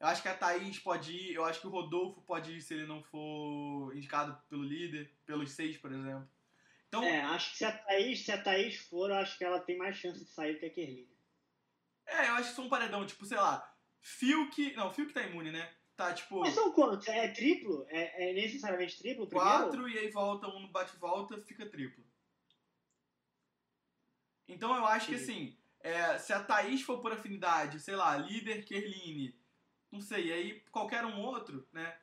Eu acho que a Thaís pode ir, eu acho que o Rodolfo pode ir se ele não for indicado pelo líder, pelos seis, por exemplo. Então, É, acho que se a, Thaís, se a Thaís for, eu acho que ela tem mais chance de sair do que a Kerline. é, eu acho que são um paredão, tipo, sei lá, Fiuk. Não, Fiuk tá imune, né? Tá tipo Mas são quantos? É triplo? É, é necessariamente triplo primeiro? quatro e aí volta um no bate-volta, fica triplo. Então eu acho que Entendi. assim, é, se a Thaís for por afinidade, sei lá, líder Kerline, não sei, aí qualquer um outro, né?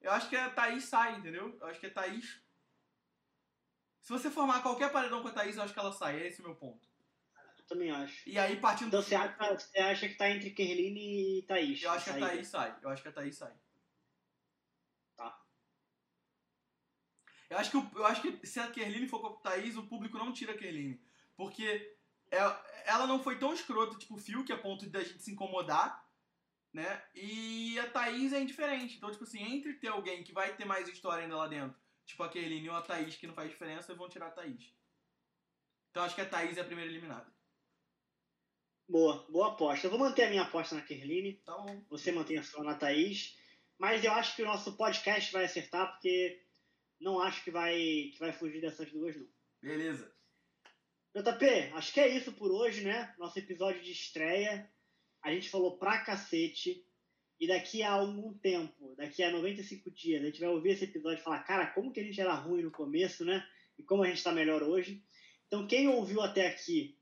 Eu acho que a Thaís sai, entendeu? Eu acho que a Thaís. Se você formar qualquer paredão com a Thaís, eu acho que ela sai. É esse o meu ponto. Também acho. E aí, partindo Então você acha, você acha que tá entre Kerline e Thaís? Eu acho que a? Thaís sai. Eu acho que a Thaís sai. Tá. Eu acho que, eu acho que se a Kerline for com a Thaís, o público não tira a Kerline. Porque é- ela não foi tão escrota, tipo, o Fiuk, a ponto da gente se incomodar, né? E a Thaís é indiferente. Então, tipo assim, entre ter alguém que vai ter mais história ainda lá dentro, tipo a Kerline ou a Thaís, que não faz diferença, vão tirar a Thaís. Então, acho que a Thaís é a primeira eliminada. Boa, boa aposta. Eu vou manter a minha aposta na Kerline. Tá bom. Você mantém a sua na Thaís. Mas eu acho que o nosso podcast vai acertar, porque não acho que vai, que vai fugir dessas duas, não. Beleza. JP, acho que é isso por hoje, né? Nosso episódio de estreia. A gente falou pra cacete. E daqui a algum tempo, daqui a 95 dias, a gente vai ouvir esse episódio e falar, cara, como que a gente era ruim no começo, né? E como a gente tá melhor hoje. Então, quem ouviu até aqui,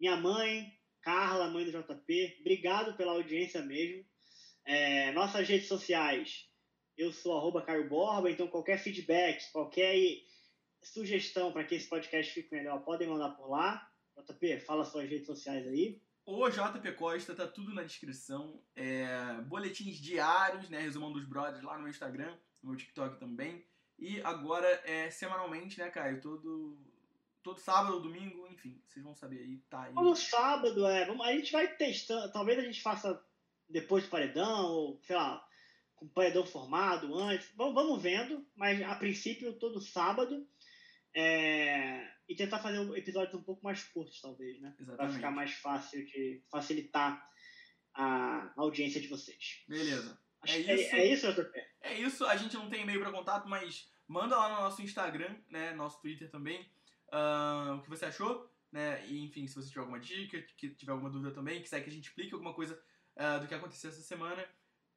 minha mãe, Carla, mãe do JP, obrigado pela audiência mesmo. É, nossas redes sociais, eu sou arroba Caio Borba, então qualquer feedback, qualquer sugestão para que esse podcast fique melhor, podem mandar por lá. JP, fala suas redes sociais aí. O JP Costa, tá tudo na descrição. É, boletins diários, né? Resumão dos brothers lá no meu Instagram, no meu TikTok também. E agora é semanalmente, né, Caio? Todo, todo sábado ou domingo, enfim, vocês vão saber aí, tá aí. No sábado, é, vamos- a gente vai testando, talvez a gente faça depois do paredão, ou sei lá, com o paredão formado antes. Vamos, vamos vendo, mas a princípio todo sábado. É, e tentar fazer um- episódios um pouco mais curtos, talvez, né? Pra Exatamente. ficar mais fácil de facilitar a audiência de vocês. Beleza. Acho É que isso. é isso, JP? É isso, a gente não tem e-mail pra contato, mas manda lá no nosso Instagram, né, nosso Twitter também, ah, o que você achou, né, e enfim, se você tiver alguma dica, que tiver alguma dúvida também, quiser que a gente explique alguma coisa ah, do que aconteceu essa semana,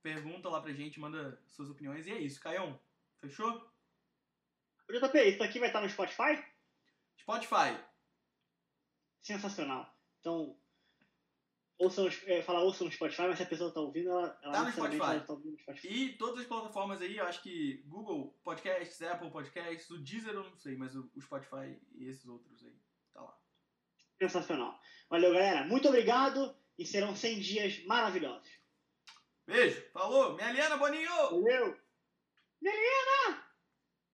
pergunta lá pra gente, manda suas opiniões, e é isso, Caião, fechou? JP, isso aqui vai estar no Spotify? Spotify, Sensacional. Então, ouçam, é, falar ouçam no Spotify, mas se a pessoa está ouvindo, ela, ela Tá no Spotify. ela tá ouvindo no Spotify. e todas as plataformas aí, eu acho que Google Podcasts, Apple Podcasts, o Deezer eu não sei, mas o, o Spotify e esses outros aí, tá lá. Sensacional. Valeu, galera. Muito obrigado e serão 100 dias maravilhosos. Beijo, falou, minha Liana Boninho! Valeu! Melina!